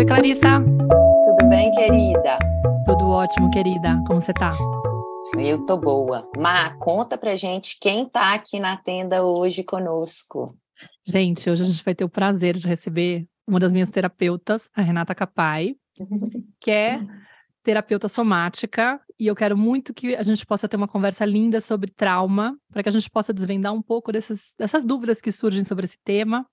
Oi, Clarissa. Tudo bem, querida? Tudo ótimo, querida. Como você tá? Eu tô boa. Má, conta pra gente quem tá aqui na tenda hoje conosco. Gente, hoje a gente vai ter o prazer de receber uma das minhas terapeutas, a Renata Capai, que é terapeuta somática, e eu quero muito que a gente possa ter uma conversa linda sobre trauma, para que a gente possa desvendar um pouco dessas, dessas dúvidas que surgem sobre esse tema.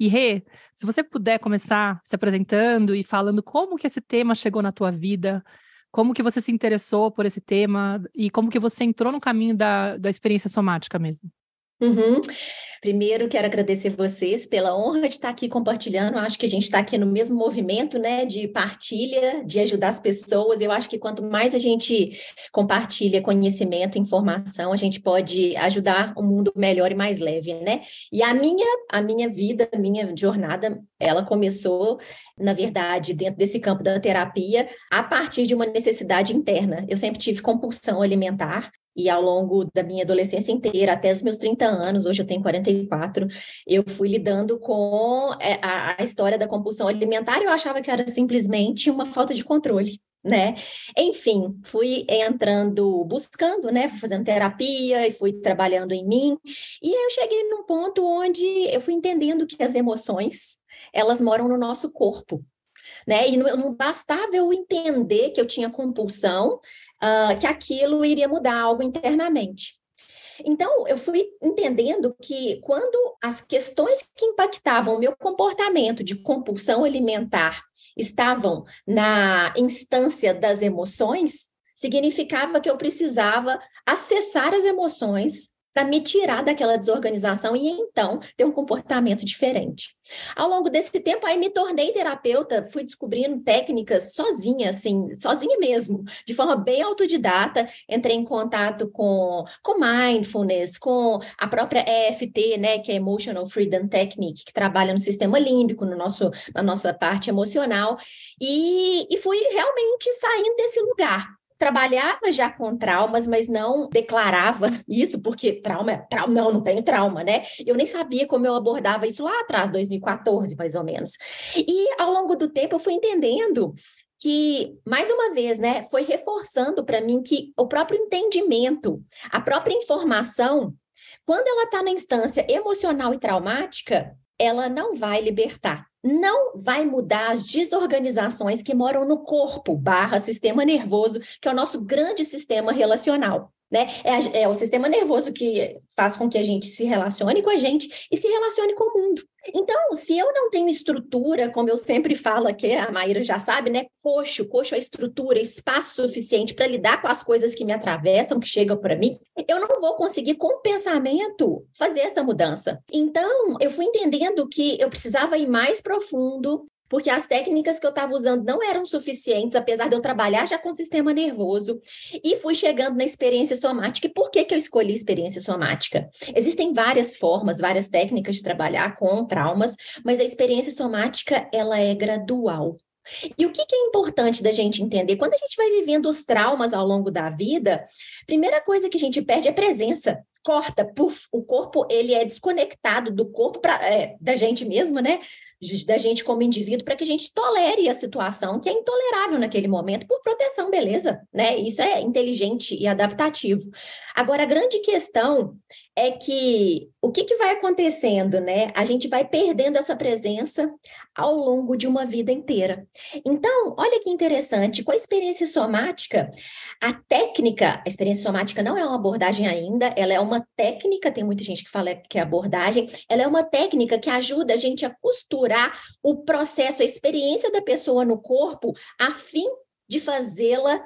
E Rê, se você puder começar se apresentando e falando como que esse tema chegou na tua vida, como que você se interessou por esse tema e como que você entrou no caminho da, da experiência somática mesmo. Uhum. Primeiro, quero agradecer vocês pela honra de estar aqui compartilhando. Acho que a gente está aqui no mesmo movimento, né, de partilha, de ajudar as pessoas. Eu acho que quanto mais a gente compartilha conhecimento, informação, a gente pode ajudar o um mundo melhor e mais leve, né? E a minha, a minha vida, a minha jornada, ela começou, na verdade, dentro desse campo da terapia, a partir de uma necessidade interna. Eu sempre tive compulsão alimentar e ao longo da minha adolescência inteira, até os meus 30 anos, hoje eu tenho 44, eu fui lidando com é, a, a história da compulsão alimentar e eu achava que era simplesmente uma falta de controle né? Enfim, fui entrando, buscando, né? Fui fazendo terapia e fui trabalhando em mim. E eu cheguei num ponto onde eu fui entendendo que as emoções, elas moram no nosso corpo. Né? E não, não bastava eu entender que eu tinha compulsão, uh, que aquilo iria mudar algo internamente. Então, eu fui entendendo que quando as questões que impactavam o meu comportamento de compulsão alimentar estavam na instância das emoções, significava que eu precisava acessar as emoções para me tirar daquela desorganização e então ter um comportamento diferente. Ao longo desse tempo, aí me tornei terapeuta, fui descobrindo técnicas sozinha, assim, sozinha mesmo, de forma bem autodidata, entrei em contato com, com mindfulness, com a própria EFT, né, que é Emotional Freedom Technique, que trabalha no sistema límbico, no nosso, na nossa parte emocional, e, e fui realmente saindo desse lugar, trabalhava já com traumas, mas não declarava isso, porque trauma é trauma, não, não tenho trauma, né? Eu nem sabia como eu abordava isso lá atrás, 2014, mais ou menos. E ao longo do tempo eu fui entendendo que, mais uma vez, né, foi reforçando para mim que o próprio entendimento, a própria informação, quando ela está na instância emocional e traumática, ela não vai libertar não vai mudar as desorganizações que moram no corpo barra sistema nervoso, que é o nosso grande sistema relacional. Né? É, é, o sistema nervoso que faz com que a gente se relacione com a gente e se relacione com o mundo. Então, se eu não tenho estrutura, como eu sempre falo aqui, a Maíra já sabe, né? Coxo, coxo é estrutura, espaço suficiente para lidar com as coisas que me atravessam, que chegam para mim, eu não vou conseguir, com o pensamento, fazer essa mudança. Então, eu fui entendendo que eu precisava ir mais profundo, porque as técnicas que eu estava usando não eram suficientes, apesar de eu trabalhar já com o sistema nervoso, e fui chegando na experiência somática. E por que, que eu escolhi experiência somática? Existem várias formas, várias técnicas de trabalhar com traumas, mas a experiência somática, ela é gradual. E o que, que, é importante da gente entender? Quando a gente vai vivendo os traumas ao longo da vida, primeira coisa que a gente perde é presença. Corta, puf, o corpo ele é desconectado do corpo pra, é, da gente mesmo, né? Da gente como indivíduo para que a gente tolere a situação que é intolerável naquele momento por proteção, beleza, né? Isso é inteligente e adaptativo. Agora, a grande questão é que o que, que vai acontecendo, né? A gente vai perdendo essa presença ao longo de uma vida inteira. Então, olha que interessante, com a experiência somática, a técnica, a experiência somática não é uma abordagem ainda, ela é uma técnica, tem muita gente que fala que é abordagem, ela é uma técnica que ajuda a gente a costurar o processo, a experiência da pessoa no corpo, a fim de fazê-la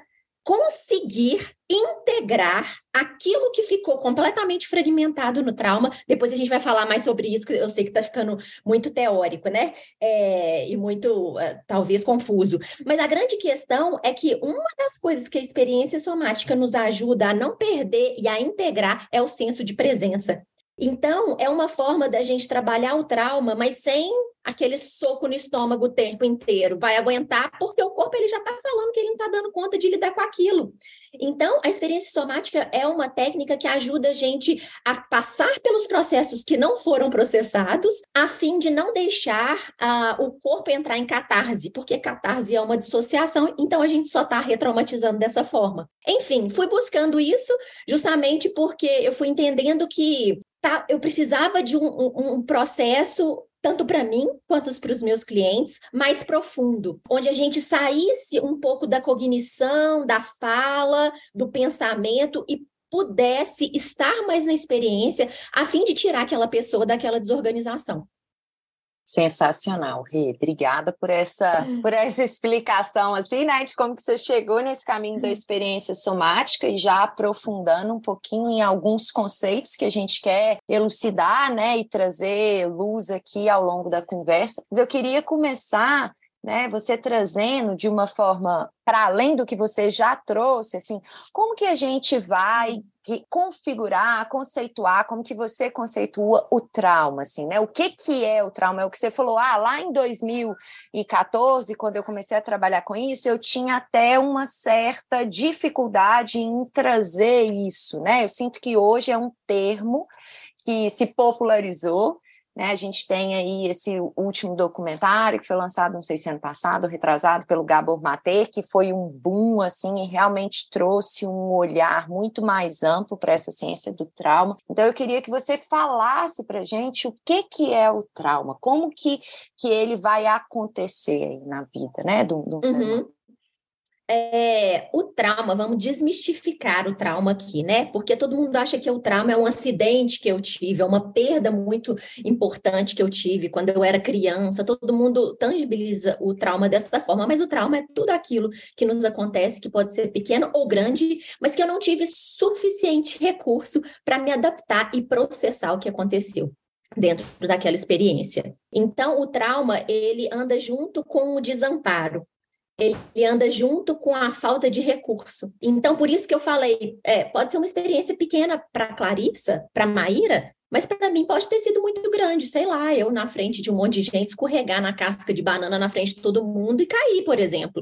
conseguir integrar aquilo que ficou completamente fragmentado no trauma. Depois a gente vai falar mais sobre isso, que eu sei que está ficando muito teórico, né? É, e muito, uh, talvez, confuso. Mas a grande questão é que uma das coisas que a experiência somática nos ajuda a não perder e a integrar é o senso de presença. Então, é uma forma da gente trabalhar o trauma, mas sem aquele soco no estômago o tempo inteiro. Vai aguentar porque o corpo ele já está falando que ele não está dando conta de lidar com aquilo. Então, a experiência somática é uma técnica que ajuda a gente a passar pelos processos que não foram processados, a fim de não deixar uh, o corpo entrar em catarse, porque catarse é uma dissociação, então a gente só está retraumatizando dessa forma. Enfim, fui buscando isso justamente porque eu fui entendendo que tá, eu precisava de um, um, um processo tanto para mim quanto para os meus clientes, mais profundo, onde a gente saísse um pouco da cognição, da fala, do pensamento e pudesse estar mais na experiência, a fim de tirar aquela pessoa daquela desorganização. Sensacional, Rê. Obrigada por essa, hum. por essa explicação, assim, né, de como que você chegou nesse caminho da hum. experiência somática e já aprofundando um pouquinho em alguns conceitos que a gente quer elucidar, né, e trazer luz aqui ao longo da conversa. Mas eu queria começar né? Você trazendo de uma forma para além do que você já trouxe, assim, como que a gente vai configurar, conceituar, como que você conceitua o trauma, assim, né? O que que é o trauma? É o que você falou, ah, lá em 2014, quando eu comecei a trabalhar com isso, eu tinha até uma certa dificuldade em trazer isso, né? Eu sinto que hoje é um termo que se popularizou, né, a gente tem aí esse último documentário que foi lançado, não sei se ano passado, retrasado, pelo Gabor Maté, que foi um boom, assim, e realmente trouxe um olhar muito mais amplo para essa ciência do trauma. Então, eu queria que você falasse para a gente o que, que é o trauma, como que, que ele vai acontecer aí na vida, né, do, do uhum. ser humano é, o trauma, vamos desmistificar o trauma aqui, né? Porque todo mundo acha que o trauma é um acidente que eu tive, é uma perda muito importante que eu tive quando eu era criança. Todo mundo tangibiliza o trauma dessa forma, mas o trauma é tudo aquilo que nos acontece, que pode ser pequeno ou grande, mas que eu não tive suficiente recurso para me adaptar e processar o que aconteceu dentro daquela experiência. Então, o trauma, ele anda junto com o desamparo ele anda junto com a falta de recurso. Então, por isso que eu falei, é, pode ser uma experiência pequena para Clarissa, para Maíra, mas para mim pode ter sido muito grande, sei lá, eu na frente de um monte de gente escorregar na casca de banana na frente de todo mundo e cair, por exemplo.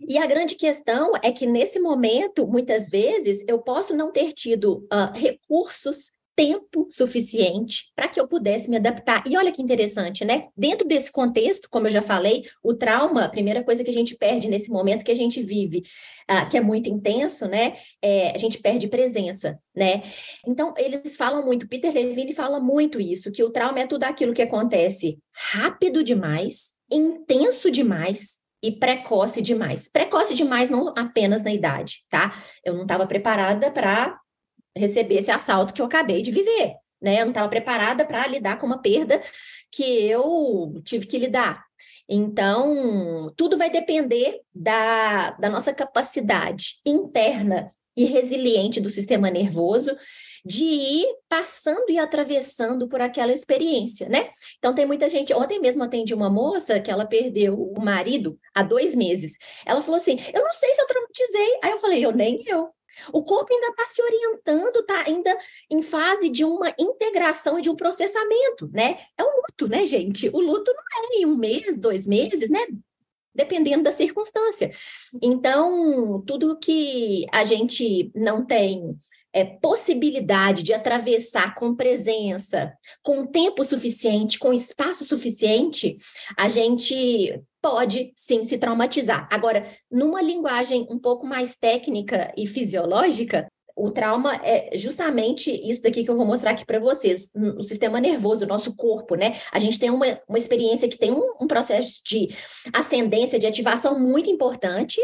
E a grande questão é que nesse momento, muitas vezes, eu posso não ter tido uh, recursos tempo suficiente para que eu pudesse me adaptar. E olha que interessante, né? Dentro desse contexto, como eu já falei, o trauma, a primeira coisa que a gente perde nesse momento que a gente vive, uh, que é muito intenso, né? É, a gente perde presença, né? Então, eles falam muito, Peter Levine fala muito isso, que o trauma é tudo aquilo que acontece rápido demais, intenso demais, e precoce demais. Precoce demais não apenas na idade, tá? Eu não estava preparada para receber esse assalto que eu acabei de viver, né? Eu não estava preparada para lidar com uma perda que eu tive que lidar. Então, tudo vai depender da, da nossa capacidade interna e resiliente do sistema nervoso de ir passando e atravessando por aquela experiência, né? Então, tem muita gente. Ontem mesmo atendi uma moça que ela perdeu o marido há dois meses. Ela falou assim: Eu não sei se eu traumatizei. Aí eu falei: Eu nem eu. O corpo ainda está se orientando, está ainda em fase de uma integração e de um processamento, né? É um luto, né, gente? O luto não é em um mês, dois meses, né? Dependendo da circunstância. Então, tudo que a gente não tem é, possibilidade de atravessar com presença, com tempo suficiente, com espaço suficiente, a gente pode sim se traumatizar. Agora, numa linguagem um pouco mais técnica e fisiológica, o trauma é justamente isso daqui que eu vou mostrar aqui para vocês. O sistema nervoso, o nosso corpo, né? A gente tem uma, uma experiência que tem um, um processo de ascendência, de ativação muito importante,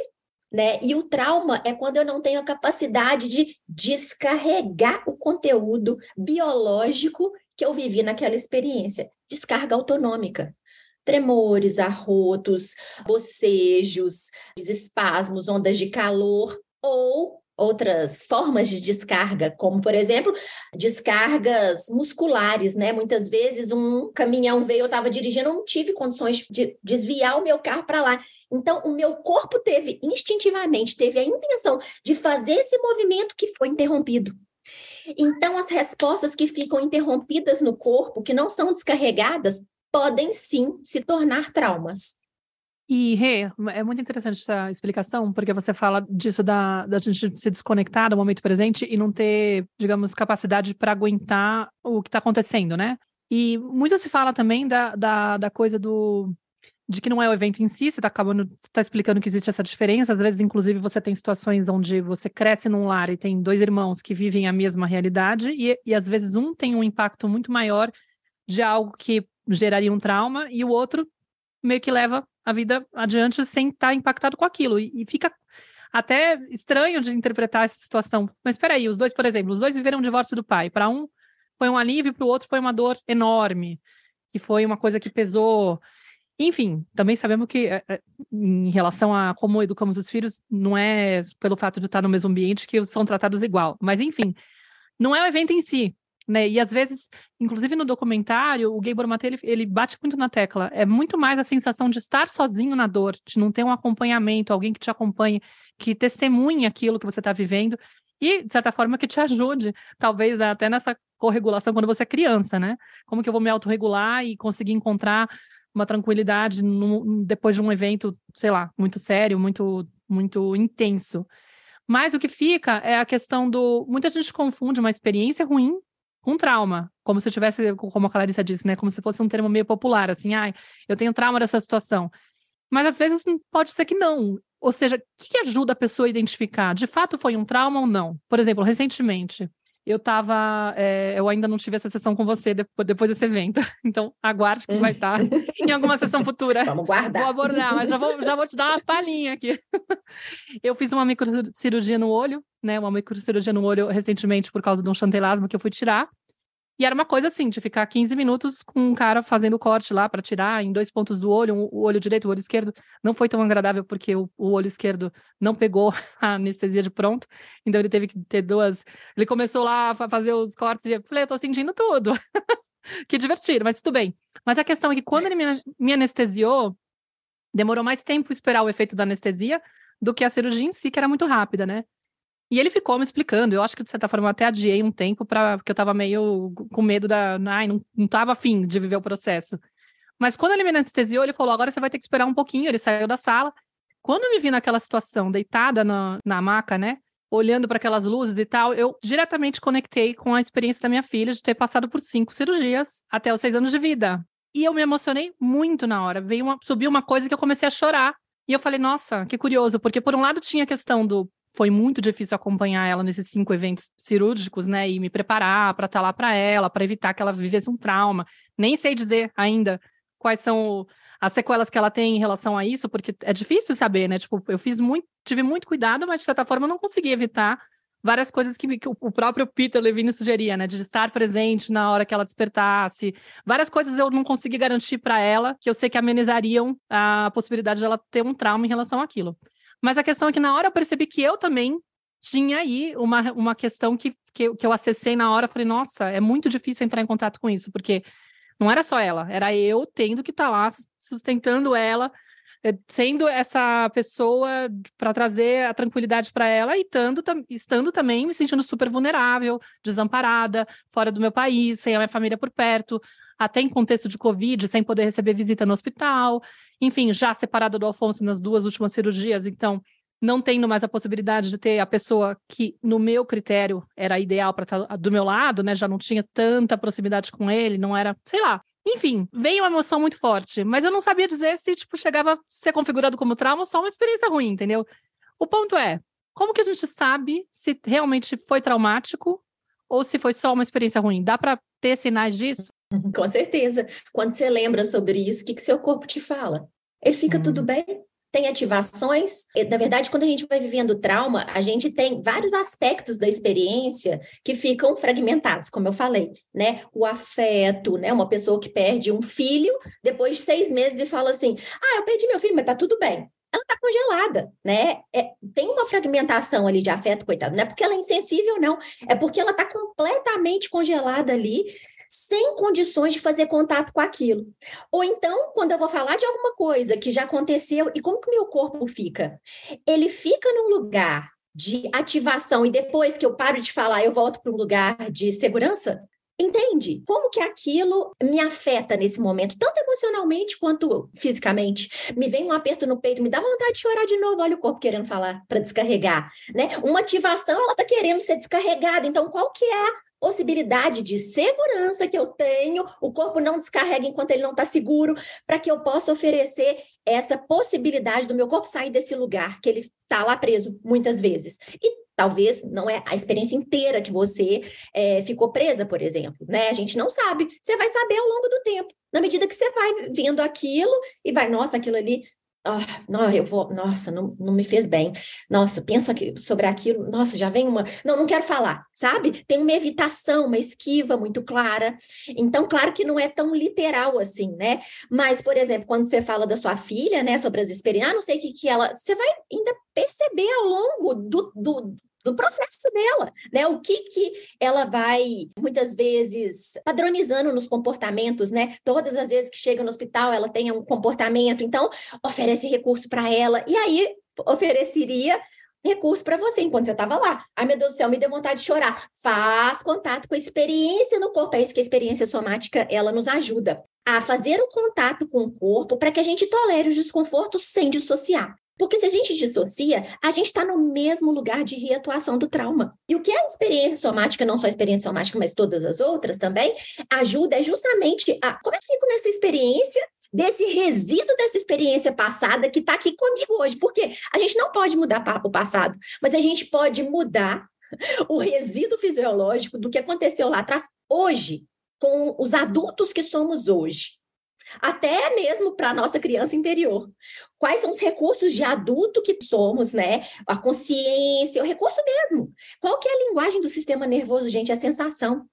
né? E o trauma é quando eu não tenho a capacidade de descarregar o conteúdo biológico que eu vivi naquela experiência. Descarga autonômica tremores, arrotos, bocejos, espasmos, ondas de calor ou outras formas de descarga, como por exemplo, descargas musculares, né? Muitas vezes um caminhão veio, eu estava dirigindo, não tive condições de desviar o meu carro para lá. Então, o meu corpo teve instintivamente, teve a intenção de fazer esse movimento que foi interrompido. Então, as respostas que ficam interrompidas no corpo, que não são descarregadas, podem sim se tornar traumas. E, Rê, é muito interessante essa explicação, porque você fala disso da, da gente se desconectar do momento presente e não ter, digamos, capacidade para aguentar o que está acontecendo, né? E muito se fala também da, da, da coisa do de que não é o evento em si, você está acabando, está explicando que existe essa diferença. Às vezes, inclusive, você tem situações onde você cresce num lar e tem dois irmãos que vivem a mesma realidade, e, e às vezes um tem um impacto muito maior de algo que geraria um trauma, e o outro meio que leva a vida adiante sem estar tá impactado com aquilo. E, e fica até estranho de interpretar essa situação. Mas espera aí, os dois, por exemplo, os dois viveram o divórcio do pai. Para um foi um alívio, para o outro foi uma dor enorme, que foi uma coisa que pesou. Enfim, também sabemos que é, é, em relação a como educamos os filhos, não é pelo fato de estar no mesmo ambiente que são tratados igual. Mas enfim, não é o evento em si, né? E às vezes, inclusive no documentário, o Gabor Maté, ele, ele bate muito na tecla. É muito mais a sensação de estar sozinho na dor, de não ter um acompanhamento, alguém que te acompanhe, que testemunhe aquilo que você está vivendo e, de certa forma, que te ajude, talvez até nessa corregulação quando você é criança, né? Como que eu vou me autorregular e conseguir encontrar uma tranquilidade no, depois de um evento, sei lá, muito sério, muito, muito intenso. Mas o que fica é a questão do. Muita gente confunde uma experiência ruim com trauma, como se eu tivesse, como a Clarissa disse, né? Como se fosse um termo meio popular, assim, ai, eu tenho trauma dessa situação. Mas às vezes pode ser que não. Ou seja, o que ajuda a pessoa a identificar? De fato foi um trauma ou não? Por exemplo, recentemente, eu estava. É, eu ainda não tive essa sessão com você depois, depois desse evento. Então, aguarde que vai estar em alguma sessão futura. Vamos guardar. Vou abordar, mas já vou, já vou te dar uma palhinha aqui. Eu fiz uma microcirurgia no olho, né? Uma microcirurgia no olho recentemente por causa de um chantelasma que eu fui tirar. E era uma coisa assim, de ficar 15 minutos com um cara fazendo corte lá para tirar em dois pontos do olho, um, o olho direito, o olho esquerdo. Não foi tão agradável porque o, o, olho esquerdo não pegou a anestesia de pronto. Então ele teve que ter duas. Ele começou lá a fazer os cortes e eu falei, eu tô sentindo tudo. que divertido, mas tudo bem. Mas a questão é que quando ele me, me anestesiou, demorou mais tempo esperar o efeito da anestesia do que a cirurgia em si, que era muito rápida, né? E ele ficou me explicando. Eu acho que, de certa forma, eu até adiei um tempo para porque eu estava meio com medo da. Ai, não, não tava afim de viver o processo. Mas quando ele me anestesiou, ele falou: agora você vai ter que esperar um pouquinho. Ele saiu da sala. Quando eu me vi naquela situação, deitada na, na maca, né? Olhando para aquelas luzes e tal, eu diretamente conectei com a experiência da minha filha de ter passado por cinco cirurgias até os seis anos de vida. E eu me emocionei muito na hora. Veio uma, subiu uma coisa que eu comecei a chorar. E eu falei, nossa, que curioso, porque por um lado tinha a questão do foi muito difícil acompanhar ela nesses cinco eventos cirúrgicos, né? E me preparar para estar tá lá para ela, para evitar que ela vivesse um trauma. Nem sei dizer ainda quais são as sequelas que ela tem em relação a isso, porque é difícil saber, né? Tipo, eu fiz muito, tive muito cuidado, mas de certa forma eu não consegui evitar várias coisas que, que o próprio Peter Levine sugeria, né? De estar presente na hora que ela despertasse. Várias coisas eu não consegui garantir para ela, que eu sei que amenizariam a possibilidade de ela ter um trauma em relação àquilo. Mas a questão é que na hora eu percebi que eu também tinha aí uma, uma questão que, que, que eu acessei na hora. Falei, nossa, é muito difícil entrar em contato com isso, porque não era só ela, era eu tendo que estar tá lá sustentando ela, eh, sendo essa pessoa para trazer a tranquilidade para ela e estando, estando também me sentindo super vulnerável, desamparada, fora do meu país, sem a minha família por perto, até em contexto de Covid, sem poder receber visita no hospital, enfim, já separada do Alfonso nas duas últimas cirurgias, então não tendo mais a possibilidade de ter a pessoa que, no meu critério, era ideal para estar do meu lado, né? Já não tinha tanta proximidade com ele, não era, sei lá. Enfim, veio uma emoção muito forte, mas eu não sabia dizer se, tipo, chegava a ser configurado como trauma ou só uma experiência ruim, entendeu? O ponto é, como que a gente sabe se realmente foi traumático ou se foi só uma experiência ruim? Dá para ter sinais disso? Com certeza. Quando você lembra sobre isso, o que, que seu corpo te fala? Ele fica tudo bem? Tem ativações. Na verdade, quando a gente vai vivendo trauma, a gente tem vários aspectos da experiência que ficam fragmentados, como eu falei, né? O afeto, né? Uma pessoa que perde um filho depois de seis meses e fala assim: Ah, eu perdi meu filho, mas tá tudo bem ela está congelada, né? É, tem uma fragmentação ali de afeto, coitado, não é porque ela é insensível, não, é porque ela está completamente congelada ali, sem condições de fazer contato com aquilo. Ou então, quando eu vou falar de alguma coisa que já aconteceu, e como que meu corpo fica? Ele fica num lugar de ativação e depois que eu paro de falar, eu volto para um lugar de segurança? Entende? Como que aquilo me afeta nesse momento, tanto emocionalmente quanto fisicamente? Me vem um aperto no peito, me dá vontade de chorar de novo, olha o corpo querendo falar para descarregar, né? Uma ativação, ela tá querendo ser descarregada. Então, qual que é possibilidade de segurança que eu tenho, o corpo não descarrega enquanto ele não está seguro, para que eu possa oferecer essa possibilidade do meu corpo sair desse lugar que ele está lá preso muitas vezes. E Talvez não é a experiência inteira que você é, ficou presa, por exemplo, né? A gente não sabe. Você vai saber ao longo do tempo, na medida que você vai vendo aquilo e vai, nossa, aquilo ali ah, não, eu vou, nossa, não, não me fez bem. Nossa, pensa que, sobre aquilo, nossa, já vem uma. Não, não quero falar, sabe? Tem uma evitação, uma esquiva muito clara. Então, claro que não é tão literal assim, né? Mas, por exemplo, quando você fala da sua filha, né, sobre as experiências, ah, não sei o que, que ela. Você vai ainda perceber ao longo do, do, do processo dela, né? O que que ela vai muitas vezes padronizando nos comportamentos, né? Todas as vezes que chega no hospital, ela tem um comportamento, então oferece recurso para ela e aí ofereceria recurso para você enquanto você estava lá. Ai, meu Deus do céu, me deu vontade de chorar. Faz contato com a experiência no corpo. É isso que a experiência somática ela nos ajuda a fazer o contato com o corpo para que a gente tolere os desconfortos sem dissociar. Porque se a gente dissocia, a gente está no mesmo lugar de reatuação do trauma. E o que a experiência somática, não só a experiência somática, mas todas as outras também, ajuda é justamente a como é que fico nessa experiência desse resíduo dessa experiência passada que está aqui comigo hoje. Porque a gente não pode mudar o passado, mas a gente pode mudar o resíduo fisiológico do que aconteceu lá atrás hoje, com os adultos que somos hoje até mesmo para a nossa criança interior. Quais são os recursos de adulto que somos, né? A consciência, o recurso mesmo. Qual que é a linguagem do sistema nervoso, gente? É sensação.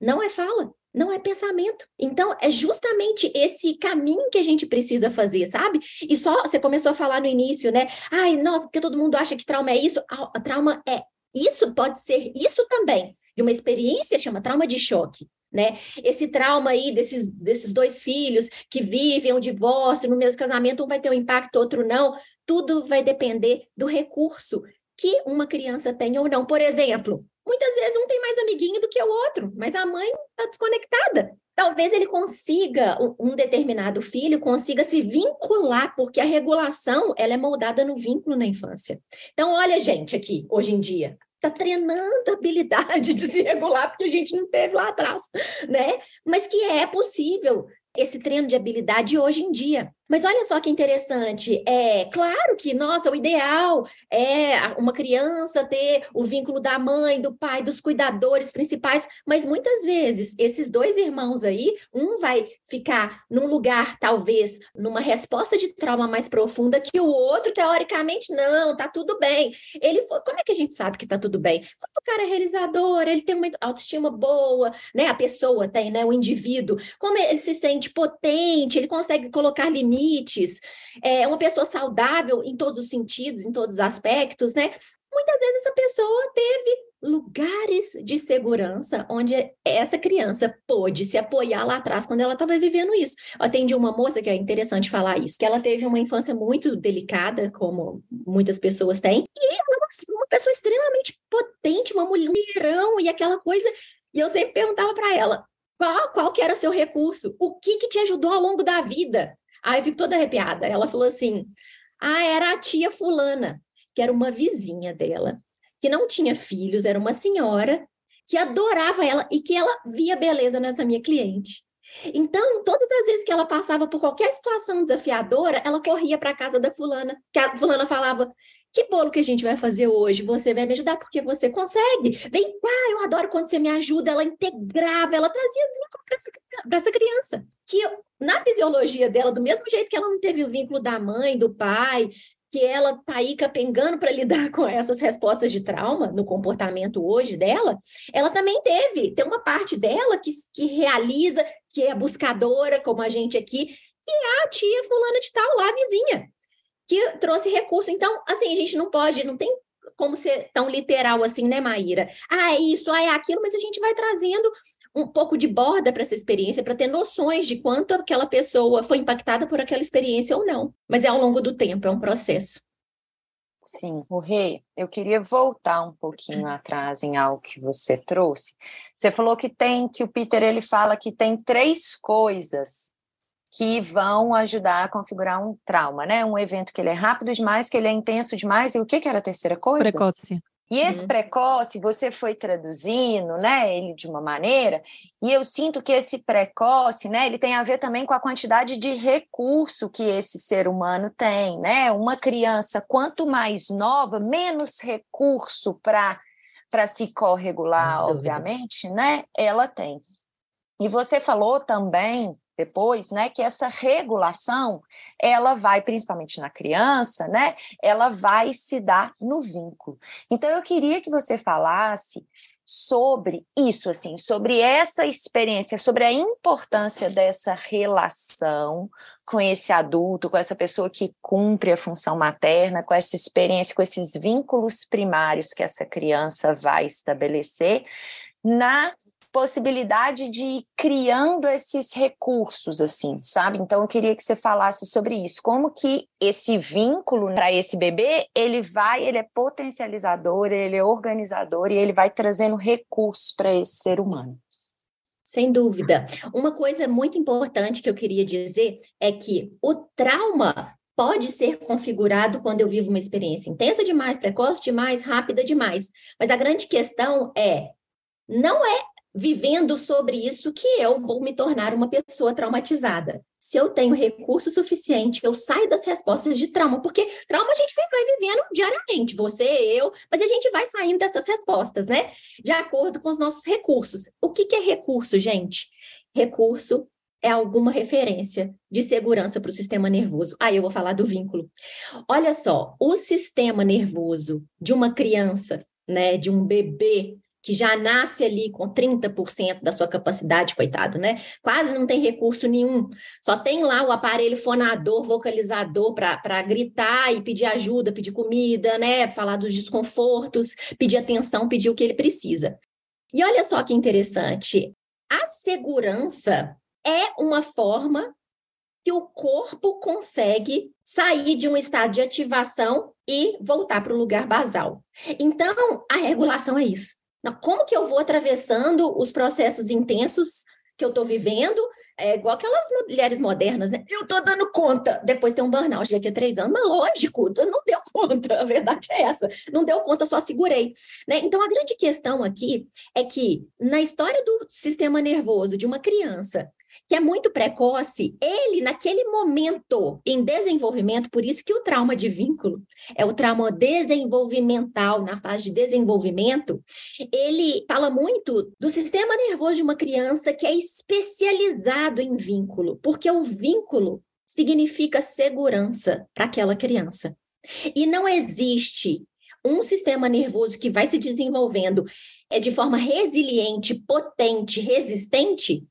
Não é fala, não é pensamento. Então, é justamente esse caminho que a gente precisa fazer, sabe? E só você começou a falar no início, né? Ai, nossa, porque todo mundo acha que trauma é isso. A, trauma é isso, pode ser isso também. De uma experiência chama trauma de choque né? Esse trauma aí desses, desses dois filhos que vivem um divórcio no mesmo casamento, um vai ter um impacto, outro não. Tudo vai depender do recurso que uma criança tem ou não. Por exemplo, muitas vezes um tem mais amiguinho do que o outro, mas a mãe está desconectada. Talvez ele consiga, um determinado filho consiga se vincular, porque a regulação ela é moldada no vínculo na infância. Então, olha, gente, aqui, hoje em dia, está treinando a habilidade de se regular, porque a gente não teve lá atrás, né? Mas que é possível esse treino de habilidade hoje em dia. Mas olha só que interessante, é claro que, nossa, o ideal é uma criança ter o vínculo da mãe, do pai, dos cuidadores principais, mas muitas vezes esses dois irmãos aí, um vai ficar num lugar, talvez, numa resposta de trauma mais profunda, que o outro, teoricamente, não, tá tudo bem. Ele foi, como é que a gente sabe que tá tudo bem? Quando o cara é realizador, ele tem uma autoestima boa, né? A pessoa tem, né? O indivíduo, como ele se sente potente, ele consegue colocar limites limites, é uma pessoa saudável em todos os sentidos, em todos os aspectos, né? Muitas vezes essa pessoa teve lugares de segurança onde essa criança pôde se apoiar lá atrás quando ela estava vivendo isso. Eu atendi uma moça que é interessante falar isso, que ela teve uma infância muito delicada, como muitas pessoas têm, e ela é uma pessoa extremamente potente, uma mulherão e aquela coisa. E eu sempre perguntava para ela, qual, qual que era o seu recurso? O que que te ajudou ao longo da vida? Aí eu fico toda arrepiada. Ela falou assim: ah, era a tia Fulana, que era uma vizinha dela, que não tinha filhos, era uma senhora que adorava ela e que ela via beleza nessa minha cliente. Então, todas as vezes que ela passava por qualquer situação desafiadora, ela corria para a casa da fulana, que a fulana falava: que bolo que a gente vai fazer hoje? Você vai me ajudar porque você consegue. Vem cá, eu adoro quando você me ajuda. Ela integrava, ela trazia vínculo para essa, essa criança. Que na fisiologia dela, do mesmo jeito que ela não teve o vínculo da mãe, do pai, que ela tá aí capengando para lidar com essas respostas de trauma no comportamento hoje dela, ela também teve, tem uma parte dela que, que realiza, que é buscadora, como a gente aqui, e é a tia fulana de tal lá, vizinha que trouxe recurso. Então, assim, a gente não pode, não tem como ser tão literal assim, né, Maíra? Ah, é isso, ah, é aquilo, mas a gente vai trazendo um pouco de borda para essa experiência, para ter noções de quanto aquela pessoa foi impactada por aquela experiência ou não. Mas é ao longo do tempo, é um processo. Sim, o Rei, eu queria voltar um pouquinho atrás em algo que você trouxe. Você falou que tem, que o Peter ele fala que tem três coisas que vão ajudar a configurar um trauma, né? Um evento que ele é rápido demais, que ele é intenso demais, e o que, que era a terceira coisa? Precoce. E esse uhum. precoce, você foi traduzindo, né, ele de uma maneira, e eu sinto que esse precoce, né, ele tem a ver também com a quantidade de recurso que esse ser humano tem, né? Uma criança, quanto mais nova, menos recurso para para se corregular, obviamente, né, ela tem. E você falou também depois, né, que essa regulação, ela vai, principalmente na criança, né, ela vai se dar no vínculo. Então, eu queria que você falasse sobre isso, assim, sobre essa experiência, sobre a importância dessa relação com esse adulto, com essa pessoa que cumpre a função materna, com essa experiência, com esses vínculos primários que essa criança vai estabelecer na possibilidade de ir criando esses recursos, assim, sabe? Então, eu queria que você falasse sobre isso. Como que esse vínculo para esse bebê, ele vai, ele é potencializador, ele é organizador e ele vai trazendo recursos para esse ser humano. Sem dúvida. Uma coisa muito importante que eu queria dizer é que o trauma pode ser configurado quando eu vivo uma experiência intensa demais, precoce demais, rápida demais. Mas a grande questão é não é vivendo sobre isso que eu vou me tornar uma pessoa traumatizada. Se eu tenho recurso suficiente, eu saio das respostas de trauma, porque trauma a gente vai vivendo diariamente, você, eu, mas a gente vai saindo dessas respostas, né? De acordo com os nossos recursos. O que, que é recurso, gente? Recurso é alguma referência de segurança para o sistema nervoso. Aí eu vou falar do vínculo. Olha só, o sistema nervoso de uma criança, né, de um bebê que já nasce ali com 30% da sua capacidade, coitado, né? Quase não tem recurso nenhum. Só tem lá o aparelho fonador, vocalizador para gritar e pedir ajuda, pedir comida, né? Falar dos desconfortos, pedir atenção, pedir o que ele precisa. E olha só que interessante. A segurança é uma forma que o corpo consegue sair de um estado de ativação e voltar para o lugar basal. Então, a regulação é isso como que eu vou atravessando os processos intensos que eu estou vivendo? É igual aquelas mulheres modernas, né? Eu estou dando conta. Depois tem um burnout daqui a três anos, mas lógico, não deu conta. A verdade é essa. Não deu conta, só segurei. Né? Então, a grande questão aqui é que, na história do sistema nervoso de uma criança que é muito precoce, ele, naquele momento em desenvolvimento, por isso que o trauma de vínculo é o trauma desenvolvimental, na fase de desenvolvimento, ele fala muito do sistema nervoso de uma criança que é especializado em vínculo, porque o vínculo significa segurança para aquela criança. E não existe um sistema nervoso que vai se desenvolvendo é de forma resiliente, potente, resistente,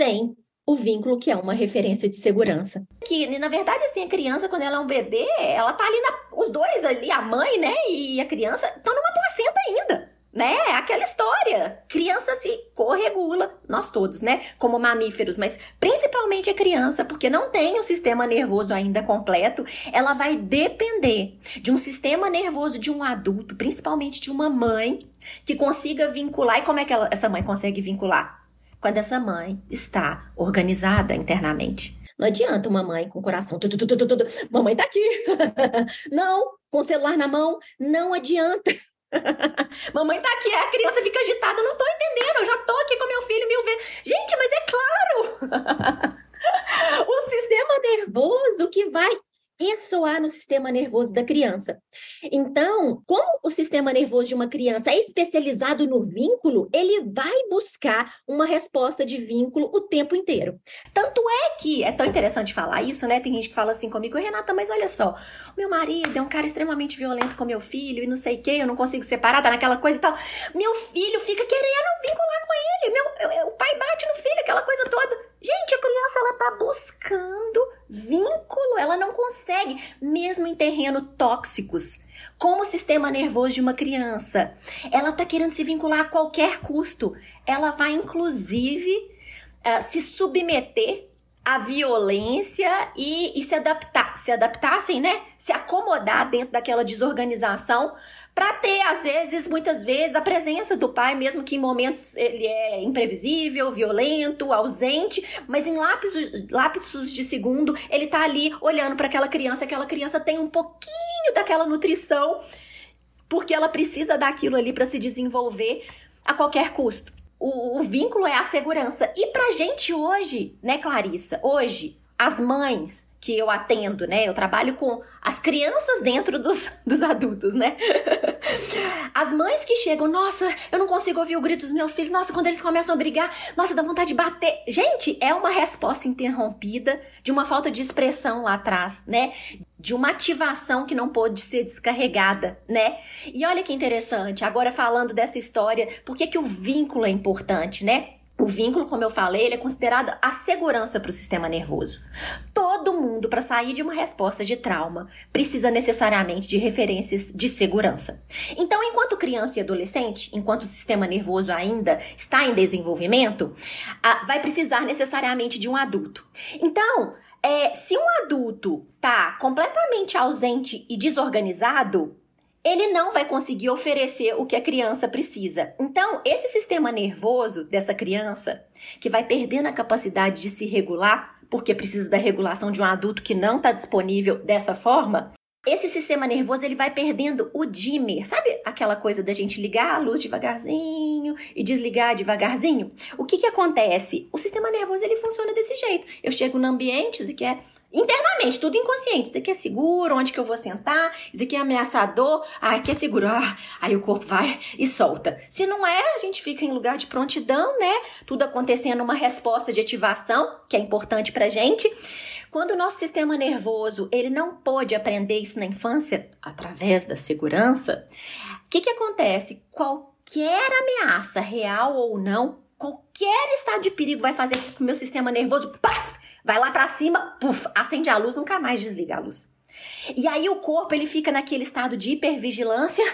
sem o vínculo que é uma referência de segurança. Que, na verdade, assim, a criança, quando ela é um bebê, ela tá ali, na, os dois ali, a mãe, né, e a criança, estão numa placenta ainda né? Aquela história. Criança se corregula, nós todos, né? Como mamíferos, mas principalmente a criança, porque não tem o sistema nervoso ainda completo, ela vai depender de um sistema nervoso de um adulto, principalmente de uma mãe, que consiga vincular. E como é que ela, essa mãe consegue vincular? Quando essa mãe está organizada internamente. Não adianta uma mãe com o coração, tu, tu, tu, mamãe tá aqui. não, com o celular na mão, não adianta. mamãe tá aqui, a criança fica agitada, não tô entendendo, eu já tô aqui com meu filho mil vezes. Gente, mas é claro! o sistema nervoso que vai ressoar no sistema nervoso da criança. Então, como o sistema nervoso de uma criança é especializado no vínculo, ele vai buscar uma resposta de vínculo o tempo inteiro. Tanto é que é tão interessante falar isso, né? Tem gente que fala assim comigo, Renata, mas olha só, meu marido é um cara extremamente violento com meu filho e não sei o que, eu não consigo separar, tá naquela coisa e tal. Meu filho fica querendo vincular com ele, meu, eu, o pai bate no filho, aquela coisa toda. Gente, a criança ela tá buscando vínculo, ela não consegue, mesmo em terreno tóxicos, como o sistema nervoso de uma criança. Ela tá querendo se vincular a qualquer custo. Ela vai inclusive uh, se submeter a violência e, e se adaptar, se adaptassem, né? Se acomodar dentro daquela desorganização para ter, às vezes, muitas vezes, a presença do pai, mesmo que em momentos ele é imprevisível, violento, ausente, mas em lapsos, lapsos de segundo, ele tá ali olhando para aquela criança, aquela criança tem um pouquinho daquela nutrição, porque ela precisa daquilo ali para se desenvolver a qualquer custo. O, o, vínculo é a segurança. E pra gente hoje, né, Clarissa? Hoje, as mães, que eu atendo, né? Eu trabalho com as crianças dentro dos, dos adultos, né? As mães que chegam, nossa, eu não consigo ouvir o grito dos meus filhos, nossa, quando eles começam a brigar, nossa, dá vontade de bater. Gente, é uma resposta interrompida de uma falta de expressão lá atrás, né? De uma ativação que não pôde ser descarregada, né? E olha que interessante, agora falando dessa história, por que, que o vínculo é importante, né? O vínculo, como eu falei, ele é considerado a segurança para o sistema nervoso. Todo mundo, para sair de uma resposta de trauma, precisa necessariamente de referências de segurança. Então, enquanto criança e adolescente, enquanto o sistema nervoso ainda está em desenvolvimento, vai precisar necessariamente de um adulto. Então, é, se um adulto está completamente ausente e desorganizado, ele não vai conseguir oferecer o que a criança precisa. Então, esse sistema nervoso dessa criança, que vai perdendo a capacidade de se regular, porque precisa da regulação de um adulto que não está disponível dessa forma, esse sistema nervoso ele vai perdendo o dimmer. Sabe aquela coisa da gente ligar a luz devagarzinho e desligar devagarzinho? O que que acontece? O sistema nervoso ele funciona desse jeito. Eu chego no ambiente e quer Internamente, tudo inconsciente. Isso aqui é seguro, onde que eu vou sentar? Isso aqui é ameaçador? Ah, aqui é seguro. Ah, aí o corpo vai e solta. Se não é, a gente fica em lugar de prontidão, né? Tudo acontecendo uma resposta de ativação, que é importante pra gente. Quando o nosso sistema nervoso, ele não pôde aprender isso na infância, através da segurança, o que que acontece? Qualquer ameaça, real ou não, qualquer estado de perigo vai fazer com que o meu sistema nervoso, paf, Vai lá para cima, puf, acende a luz, nunca mais desliga a luz. E aí o corpo ele fica naquele estado de hipervigilância,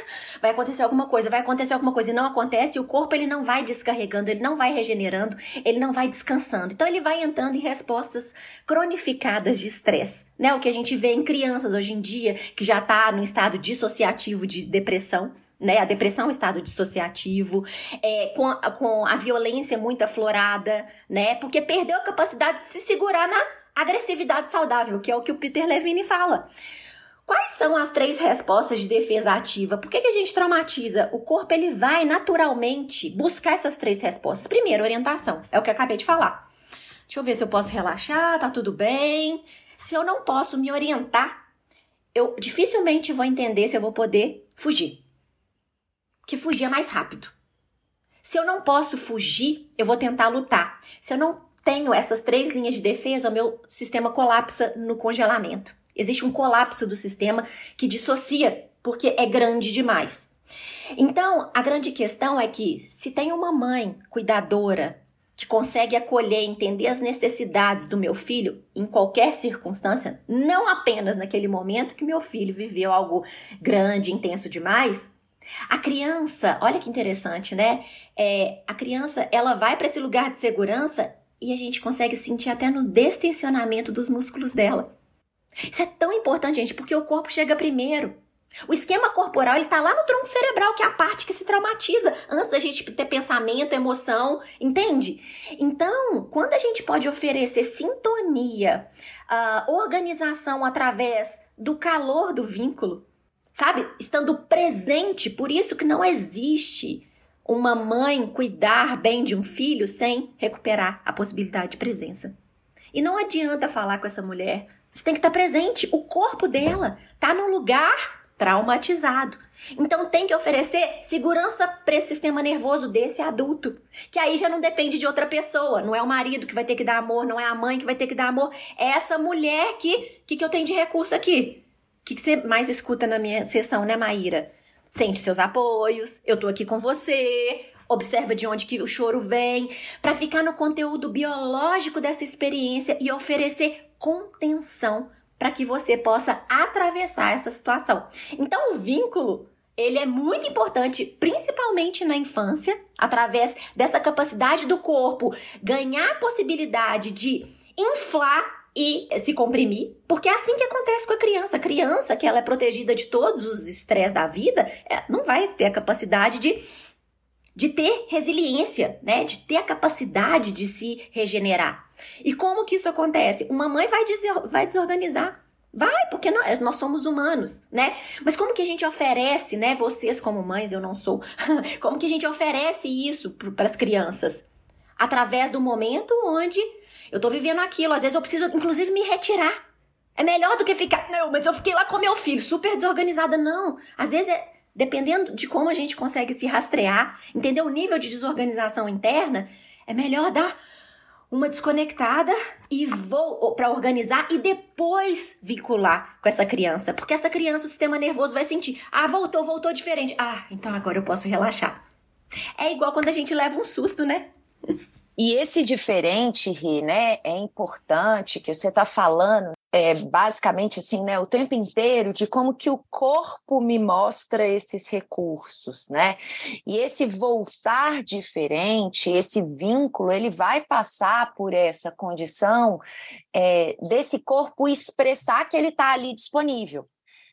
vai acontecer alguma coisa, vai acontecer alguma coisa e não acontece, e o corpo ele não vai descarregando, ele não vai regenerando, ele não vai descansando. Então ele vai entrando em respostas cronificadas de estresse, né? O que a gente vê em crianças hoje em dia que já tá no estado dissociativo de depressão né? A depressão é um estado dissociativo, é, com, a, com a violência muito aflorada, né? Porque perdeu a capacidade de se segurar na agressividade saudável, que é o que o Peter Levine fala. Quais são as três respostas de defesa ativa? Por que, que a gente traumatiza? O corpo ele vai naturalmente buscar essas três respostas. Primeiro, orientação, é o que eu acabei de falar. Deixa eu ver se eu posso relaxar, tá tudo bem. Se eu não posso me orientar, eu dificilmente vou entender se eu vou poder fugir que fugir é mais rápido. Se eu não posso fugir, eu vou tentar lutar. Se eu não tenho essas três linhas de defesa, o meu sistema colapsa no congelamento. Existe um colapso do sistema que dissocia porque é grande demais. Então, a grande questão é que se tem uma mãe cuidadora que consegue acolher, entender as necessidades do meu filho em qualquer circunstância, não apenas naquele momento que meu filho viveu algo grande, intenso demais, a criança, olha que interessante, né? É, a criança, ela vai para esse lugar de segurança e a gente consegue sentir até no destensionamento dos músculos dela. Isso é tão importante, gente, porque o corpo chega primeiro. O esquema corporal, ele tá lá no tronco cerebral, que é a parte que se traumatiza antes da gente ter pensamento, emoção, entende? Então, quando a gente pode oferecer sintonia, uh, organização através do calor do vínculo, sabe? Estando presente. Por isso que não existe uma mãe cuidar bem de um filho sem recuperar a possibilidade de presença. E não adianta falar com essa mulher. Você tem que estar presente. O corpo dela está num lugar traumatizado. Então tem que oferecer segurança para esse sistema nervoso desse adulto, que aí já não depende de outra pessoa, não é o marido que vai ter que dar amor, não é a mãe que vai ter que dar amor, é essa mulher que que, que eu tenho de recurso aqui que, que você mais escuta na minha sessão, né, Maíra? Sente seus apoios, eu tô aqui com você, observa de onde que o choro vem, para ficar no conteúdo biológico dessa experiência e oferecer contenção para que você possa atravessar essa situação. Então, o vínculo ele é muito importante, principalmente na infância, através dessa capacidade do corpo ganhar a possibilidade de inflar e se comprimir, porque é assim que acontece com a criança. A criança, que ela é protegida de todos os estresses da vida, é, não vai ter a capacidade de, de ter resiliência, né? De ter a capacidade de se regenerar. E como que isso acontece? Uma mãe vai, vai desorganizar. Vai, porque nós, nós somos humanos, né? Mas como que a gente oferece, né? Vocês como mães, eu não sou. como que a gente oferece isso para as crianças? Através do momento onde eu tô vivendo aquilo, às vezes eu preciso, inclusive, me retirar. É melhor do que ficar, não, mas eu fiquei lá com meu filho, super desorganizada. Não. Às vezes é, dependendo de como a gente consegue se rastrear, entender o nível de desorganização interna, é melhor dar uma desconectada e vou para organizar e depois vincular com essa criança, porque essa criança o sistema nervoso vai sentir, ah, voltou, voltou diferente. Ah, então agora eu posso relaxar. É igual quando a gente leva um susto, né? E esse diferente, Ri, né, é importante que você está falando, é, basicamente assim, né, o tempo inteiro de como que o corpo me mostra esses recursos, né? E esse voltar diferente, esse vínculo, ele vai passar por essa condição é, desse corpo expressar que ele está ali disponível.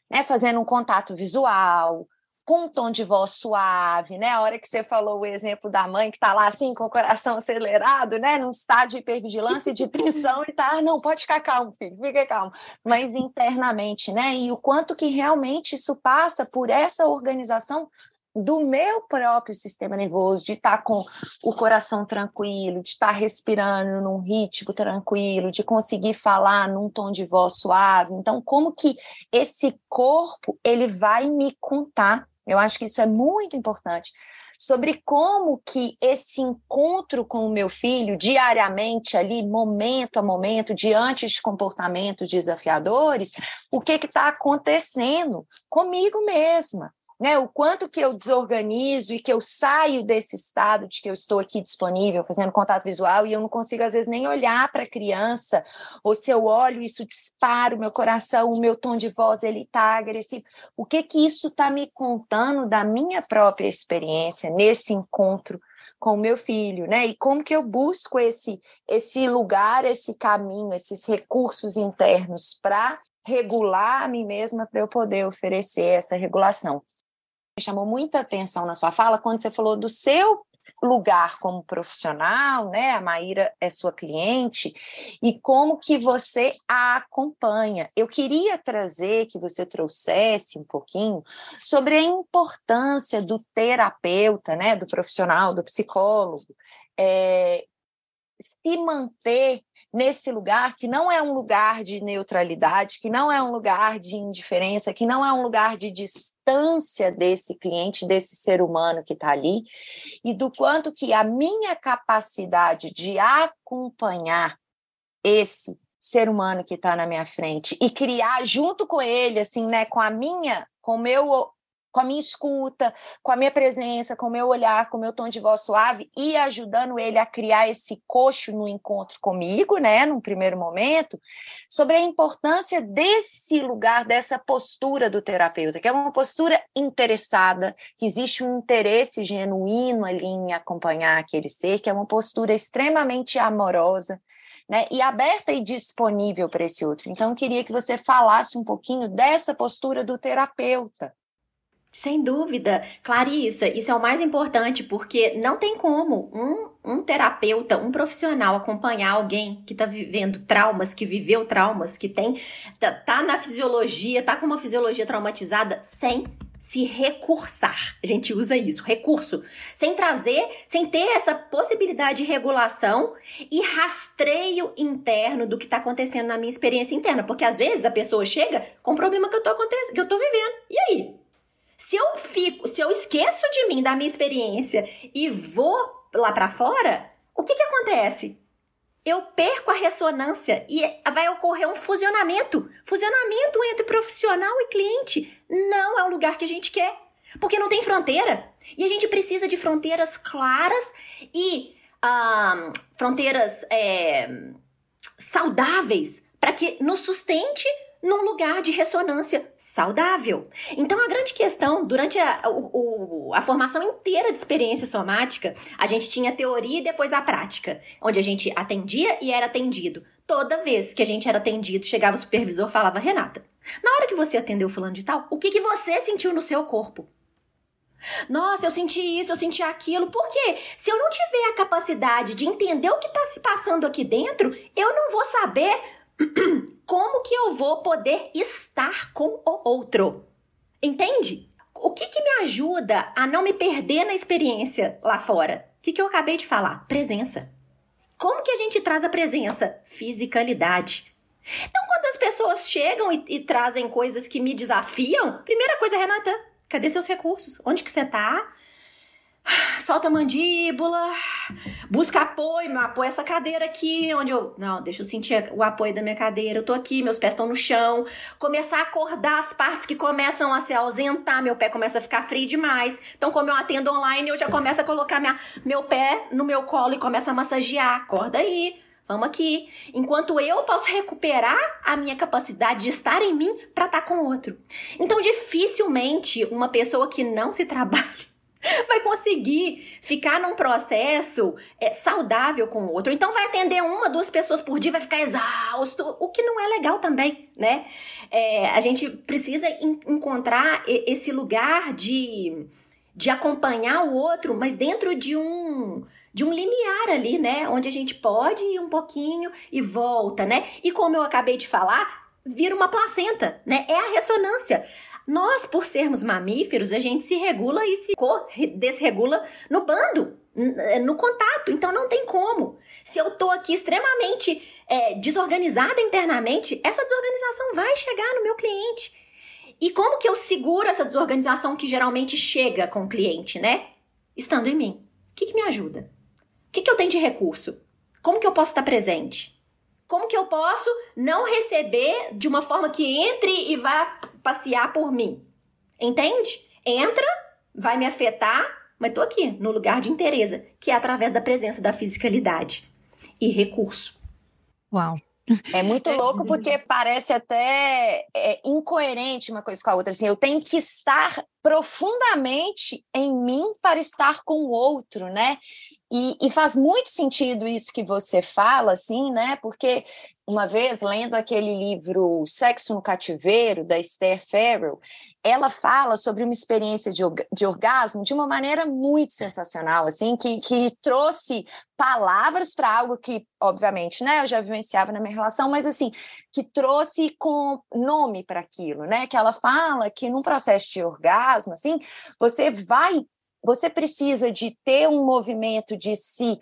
Né, fazendo um contato visual, com um tom de voz suave, né? A hora que você falou o exemplo da mãe que está lá assim com o coração acelerado, né? Num estado de hipervigilância e de tensão e tá, ah, não, pode ficar calmo, filho, fica calmo. Mas internamente, né? E o quanto que realmente isso passa por essa organização do meu próprio sistema nervoso, de estar tá com o coração tranquilo, de estar tá respirando num ritmo tranquilo, de conseguir falar num tom de voz suave. Então, como que esse corpo ele vai me contar eu acho que isso é muito importante. Sobre como que esse encontro com o meu filho diariamente ali, momento a momento, diante de comportamentos desafiadores, o que está acontecendo comigo mesma né? O quanto que eu desorganizo e que eu saio desse estado de que eu estou aqui disponível, fazendo contato visual, e eu não consigo, às vezes, nem olhar para a criança, ou se eu olho, isso dispara o meu coração, o meu tom de voz, ele está agressivo. O que que isso está me contando da minha própria experiência nesse encontro com o meu filho, né? E como que eu busco esse esse lugar, esse caminho, esses recursos internos para regular a mim mesma para eu poder oferecer essa regulação chamou muita atenção na sua fala quando você falou do seu lugar como profissional, né? A Maíra é sua cliente e como que você a acompanha. Eu queria trazer que você trouxesse um pouquinho sobre a importância do terapeuta, né? Do profissional, do psicólogo, é, se manter nesse lugar que não é um lugar de neutralidade, que não é um lugar de indiferença, que não é um lugar de distância desse cliente, desse ser humano que está ali, e do quanto que a minha capacidade de acompanhar esse ser humano que está na minha frente e criar junto com ele, assim, né, com a minha, com o meu com a minha escuta, com a minha presença, com o meu olhar, com o meu tom de voz suave e ajudando ele a criar esse coxo no encontro comigo, né, num primeiro momento, sobre a importância desse lugar, dessa postura do terapeuta, que é uma postura interessada, que existe um interesse genuíno ali em acompanhar aquele ser, que é uma postura extremamente amorosa, né, e aberta e disponível para esse outro. Então, eu queria que você falasse um pouquinho dessa postura do terapeuta. Sem dúvida, Clarissa, isso é o mais importante, porque não tem como um, um terapeuta, um profissional acompanhar alguém que está vivendo traumas, que viveu traumas, que tem, tá, tá na fisiologia, tá com uma fisiologia traumatizada, sem se recursar. A gente usa isso, recurso. Sem trazer, sem ter essa possibilidade de regulação e rastreio interno do que está acontecendo na minha experiência interna. Porque às vezes a pessoa chega com um problema que eu tô, que eu tô vivendo. E aí? Se eu fico, se eu esqueço de mim, da minha experiência e vou lá para fora, o que que acontece? Eu perco a ressonância e vai ocorrer um fusionamento. Fusionamento entre profissional e cliente. Não é o lugar que a gente quer. Porque não tem fronteira. E a gente precisa de fronteiras claras e fronteiras é, saudáveis para que nos sustente num lugar de ressonância saudável. Então, a grande questão, durante a, o, a formação inteira de experiência somática, a gente tinha a teoria e depois a prática, onde a gente atendia e era atendido. Toda vez que a gente era atendido, chegava o supervisor falava: Renata, na hora que você atendeu fulano de tal, o que, que você sentiu no seu corpo? Nossa, eu senti isso, eu senti aquilo. Por quê? Se eu não tiver a capacidade de entender o que está se passando aqui dentro, eu não vou saber como que eu vou poder estar com o outro. Entende? O que, que me ajuda a não me perder na experiência lá fora? O que, que eu acabei de falar? Presença. Como que a gente traz a presença? Fisicalidade. Então, quando as pessoas chegam e, e trazem coisas que me desafiam, primeira coisa, Renata, cadê seus recursos? Onde que você tá? Solta a mandíbula, busca apoio, meu apoio é essa cadeira aqui, onde eu. Não, deixa eu sentir o apoio da minha cadeira. Eu tô aqui, meus pés estão no chão. Começar a acordar as partes que começam a se ausentar, meu pé começa a ficar frio demais. Então, como eu atendo online, eu já começo a colocar minha, meu pé no meu colo e começo a massagear. Acorda aí. Vamos aqui. Enquanto eu posso recuperar a minha capacidade de estar em mim para estar tá com outro. Então, dificilmente uma pessoa que não se trabalha vai conseguir ficar num processo é, saudável com o outro. Então vai atender uma, duas pessoas por dia, vai ficar exausto, o que não é legal também, né? É, a gente precisa encontrar esse lugar de, de acompanhar o outro, mas dentro de um de um limiar ali, né? Onde a gente pode ir um pouquinho e volta, né? E como eu acabei de falar, vira uma placenta, né? É a ressonância. Nós, por sermos mamíferos, a gente se regula e se desregula no bando, eh, no contato. Então não tem como. Se eu tô aqui extremamente é, desorganizada internamente, essa desorganização vai chegar no meu cliente. E como que eu seguro essa desorganização que geralmente chega com o cliente, né? Estando em mim. O que, que me ajuda? O que, que eu tenho de recurso? Como que eu posso estar presente? Como que eu posso não receber de uma forma que entre e vá passear por mim. Entende? Entra, vai me afetar, mas tô aqui no lugar de interesse, que é através da presença da fisicalidade e recurso. Uau. É muito louco porque parece até é, incoerente uma coisa com a outra. Assim, eu tenho que estar profundamente em mim para estar com o outro, né? E, e, faz muito sentido isso que você fala, assim, né? Porque uma vez, lendo aquele livro Sexo no Cativeiro, da Esther Farrell, ela fala sobre uma experiência de, de orgasmo de uma maneira muito sensacional, assim, que, que trouxe palavras para algo que, obviamente, né, eu já vivenciava na minha relação, mas assim, que trouxe com nome para aquilo, né? Que ela fala que num processo de orgasmo, assim, você vai você precisa de ter um movimento de se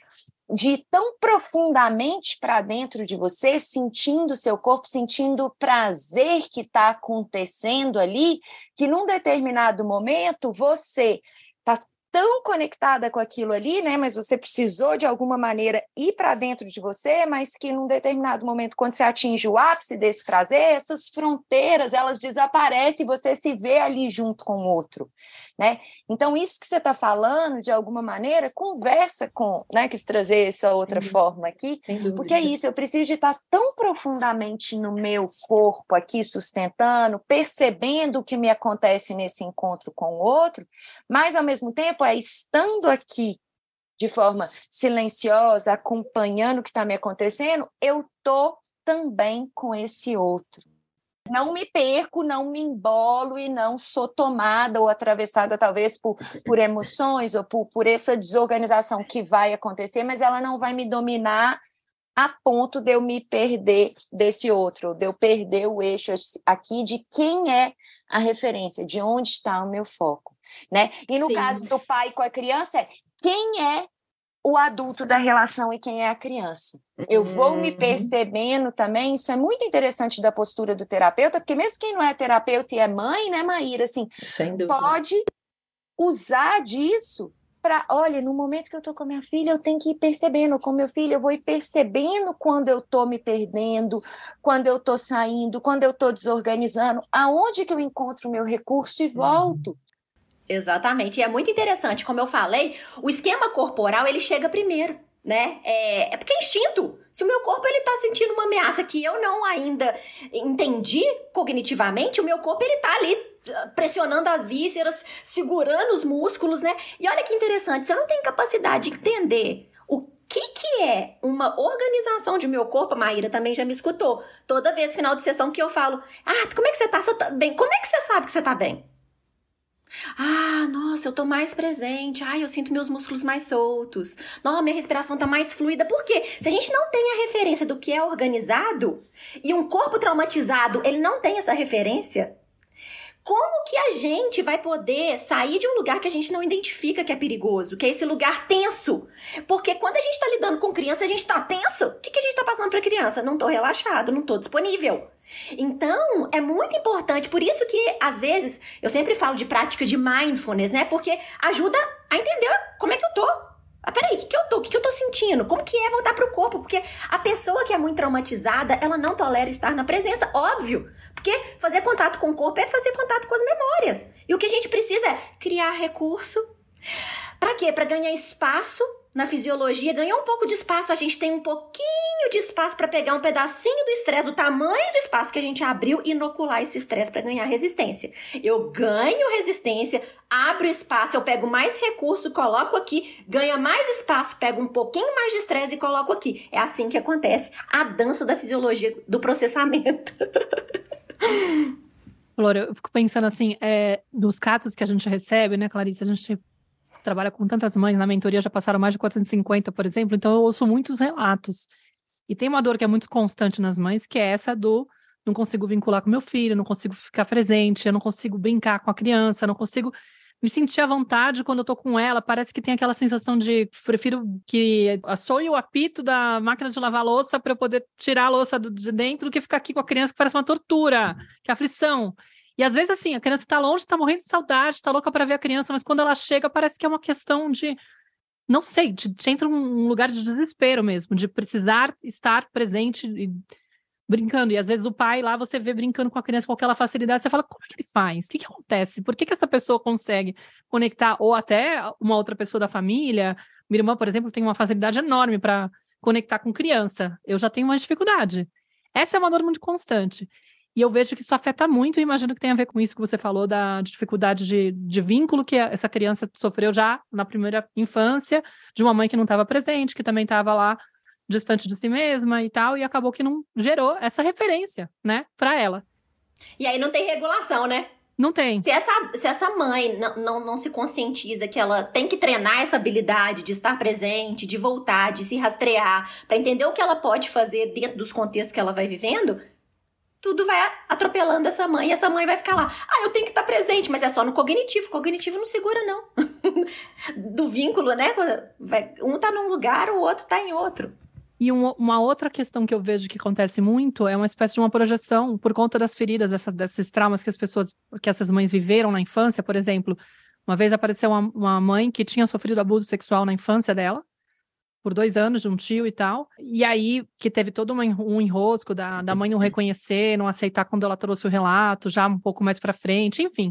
de ir tão profundamente para dentro de você, sentindo seu corpo, sentindo o prazer que está acontecendo ali, que num determinado momento você está tão conectada com aquilo ali, né? Mas você precisou de alguma maneira ir para dentro de você, mas que num determinado momento, quando você atinge o ápice desse prazer, essas fronteiras elas desaparecem e você se vê ali junto com o outro, né? Então isso que você está falando, de alguma maneira, conversa com, né? Quis trazer essa outra forma aqui, porque é isso. Eu preciso de estar tão profundamente no meu corpo aqui sustentando, percebendo o que me acontece nesse encontro com o outro, mas ao mesmo tempo tempo é estando aqui de forma silenciosa, acompanhando o que está me acontecendo, eu tô também com esse outro. Não me perco, não me embolo e não sou tomada ou atravessada, talvez, por, por emoções ou por, por essa desorganização que vai acontecer, mas ela não vai me dominar a ponto de eu me perder desse outro, de eu perder o eixo aqui de quem é a referência, de onde está o meu foco né? E no Sim. caso do pai com a criança, é quem é o adulto da relação e quem é a criança. Eu vou me uhum. percebendo também, isso é muito interessante da postura do terapeuta, porque mesmo quem não é terapeuta e é mãe, né, Maíra, assim, pode usar disso para, olha, no momento que eu estou com a minha filha, eu tenho que ir percebendo, com meu filho, eu vou ir percebendo quando eu estou me perdendo, quando eu estou saindo, quando eu estou desorganizando, aonde que eu encontro o meu recurso e uhum. volto. Uhum. Exatamente. E é muito interessante, como eu falei, o esquema corporal ele chega primeiro, né? É, é porque é instinto. Se o meu corpo ele tá sentindo uma ameaça que eu não ainda entendi cognitivamente, o meu corpo ele tá ali ah, pressionando as vísceras, segurando os músculos, né? E olha que interessante, se eu não tenho capacidade de entender o que, que é uma organização de meu corpo, a Maíra também já me escutou. Toda vez, final de sessão, que eu falo, ah, como é que você tá? Você tá bem? Como é que você sabe que você tá bem? Ah, nossa, eu tô mais presente. Ai, eu sinto meus músculos mais soltos. Nossa, minha respiração tá mais fluida. Por quê? Se a gente não tem a referência do que é organizado e um corpo traumatizado, ele não tem essa referência, como que a gente vai poder sair de um lugar que a gente não identifica que é perigoso, que é esse lugar tenso? Porque quando a gente está lidando com criança, a gente está tenso. O que, que a gente está passando para criança? Não estou relaxado, não estou disponível. Então, é muito importante, por isso que às vezes eu sempre falo de prática de mindfulness, né? Porque ajuda a entender como é que eu tô. Ah, peraí, o que, que eu tô? O que, que eu tô sentindo? Como que é voltar pro corpo? Porque a pessoa que é muito traumatizada, ela não tolera estar na presença, óbvio. Porque fazer contato com o corpo é fazer contato com as memórias. E o que a gente precisa é criar recurso. Para quê? Para ganhar espaço na fisiologia, ganhar um pouco de espaço, a gente tem um pouquinho de espaço para pegar um pedacinho do estresse, o tamanho do espaço que a gente abriu e inocular esse estresse para ganhar resistência. Eu ganho resistência, abro espaço, eu pego mais recurso, coloco aqui, ganha mais espaço, pego um pouquinho mais de estresse e coloco aqui. É assim que acontece a dança da fisiologia do processamento. Flor, eu fico pensando assim, é, dos casos que a gente recebe, né, Clarice? A gente trabalha com tantas mães, na mentoria já passaram mais de 450, por exemplo, então eu ouço muitos relatos. E tem uma dor que é muito constante nas mães, que é essa do não consigo vincular com meu filho, não consigo ficar presente, eu não consigo brincar com a criança, não consigo me sentir à vontade quando eu tô com ela. Parece que tem aquela sensação de prefiro que assoie o apito da máquina de lavar louça para eu poder tirar a louça de dentro do que ficar aqui com a criança que parece uma tortura, que é aflição. E às vezes, assim, a criança está longe, está morrendo de saudade, está louca para ver a criança, mas quando ela chega, parece que é uma questão de. Não sei, de, de entra um lugar de desespero mesmo, de precisar estar presente e brincando. E às vezes o pai lá, você vê brincando com a criança com aquela facilidade, você fala, como é que ele faz? O que, que acontece? Por que, que essa pessoa consegue conectar? Ou até uma outra pessoa da família. Minha irmã, por exemplo, tem uma facilidade enorme para conectar com criança. Eu já tenho uma dificuldade. Essa é uma dor muito constante. E eu vejo que isso afeta muito, e imagino que tem a ver com isso que você falou da dificuldade de, de vínculo que essa criança sofreu já na primeira infância, de uma mãe que não estava presente, que também estava lá distante de si mesma e tal, e acabou que não gerou essa referência, né, para ela. E aí não tem regulação, né? Não tem. Se essa, se essa mãe não, não, não se conscientiza que ela tem que treinar essa habilidade de estar presente, de voltar, de se rastrear, para entender o que ela pode fazer dentro dos contextos que ela vai vivendo, tudo vai atropelando essa mãe e essa mãe vai ficar lá. Ah, eu tenho que estar presente, mas é só no cognitivo. Cognitivo não segura, não. Do vínculo, né? Um tá num lugar, o outro tá em outro. E um, uma outra questão que eu vejo que acontece muito é uma espécie de uma projeção por conta das feridas, essas, desses traumas que as pessoas, que essas mães viveram na infância, por exemplo. Uma vez apareceu uma, uma mãe que tinha sofrido abuso sexual na infância dela, por dois anos de um tio e tal. E aí que teve todo um enrosco da, da mãe não reconhecer, não aceitar quando ela trouxe o relato, já um pouco mais para frente, enfim.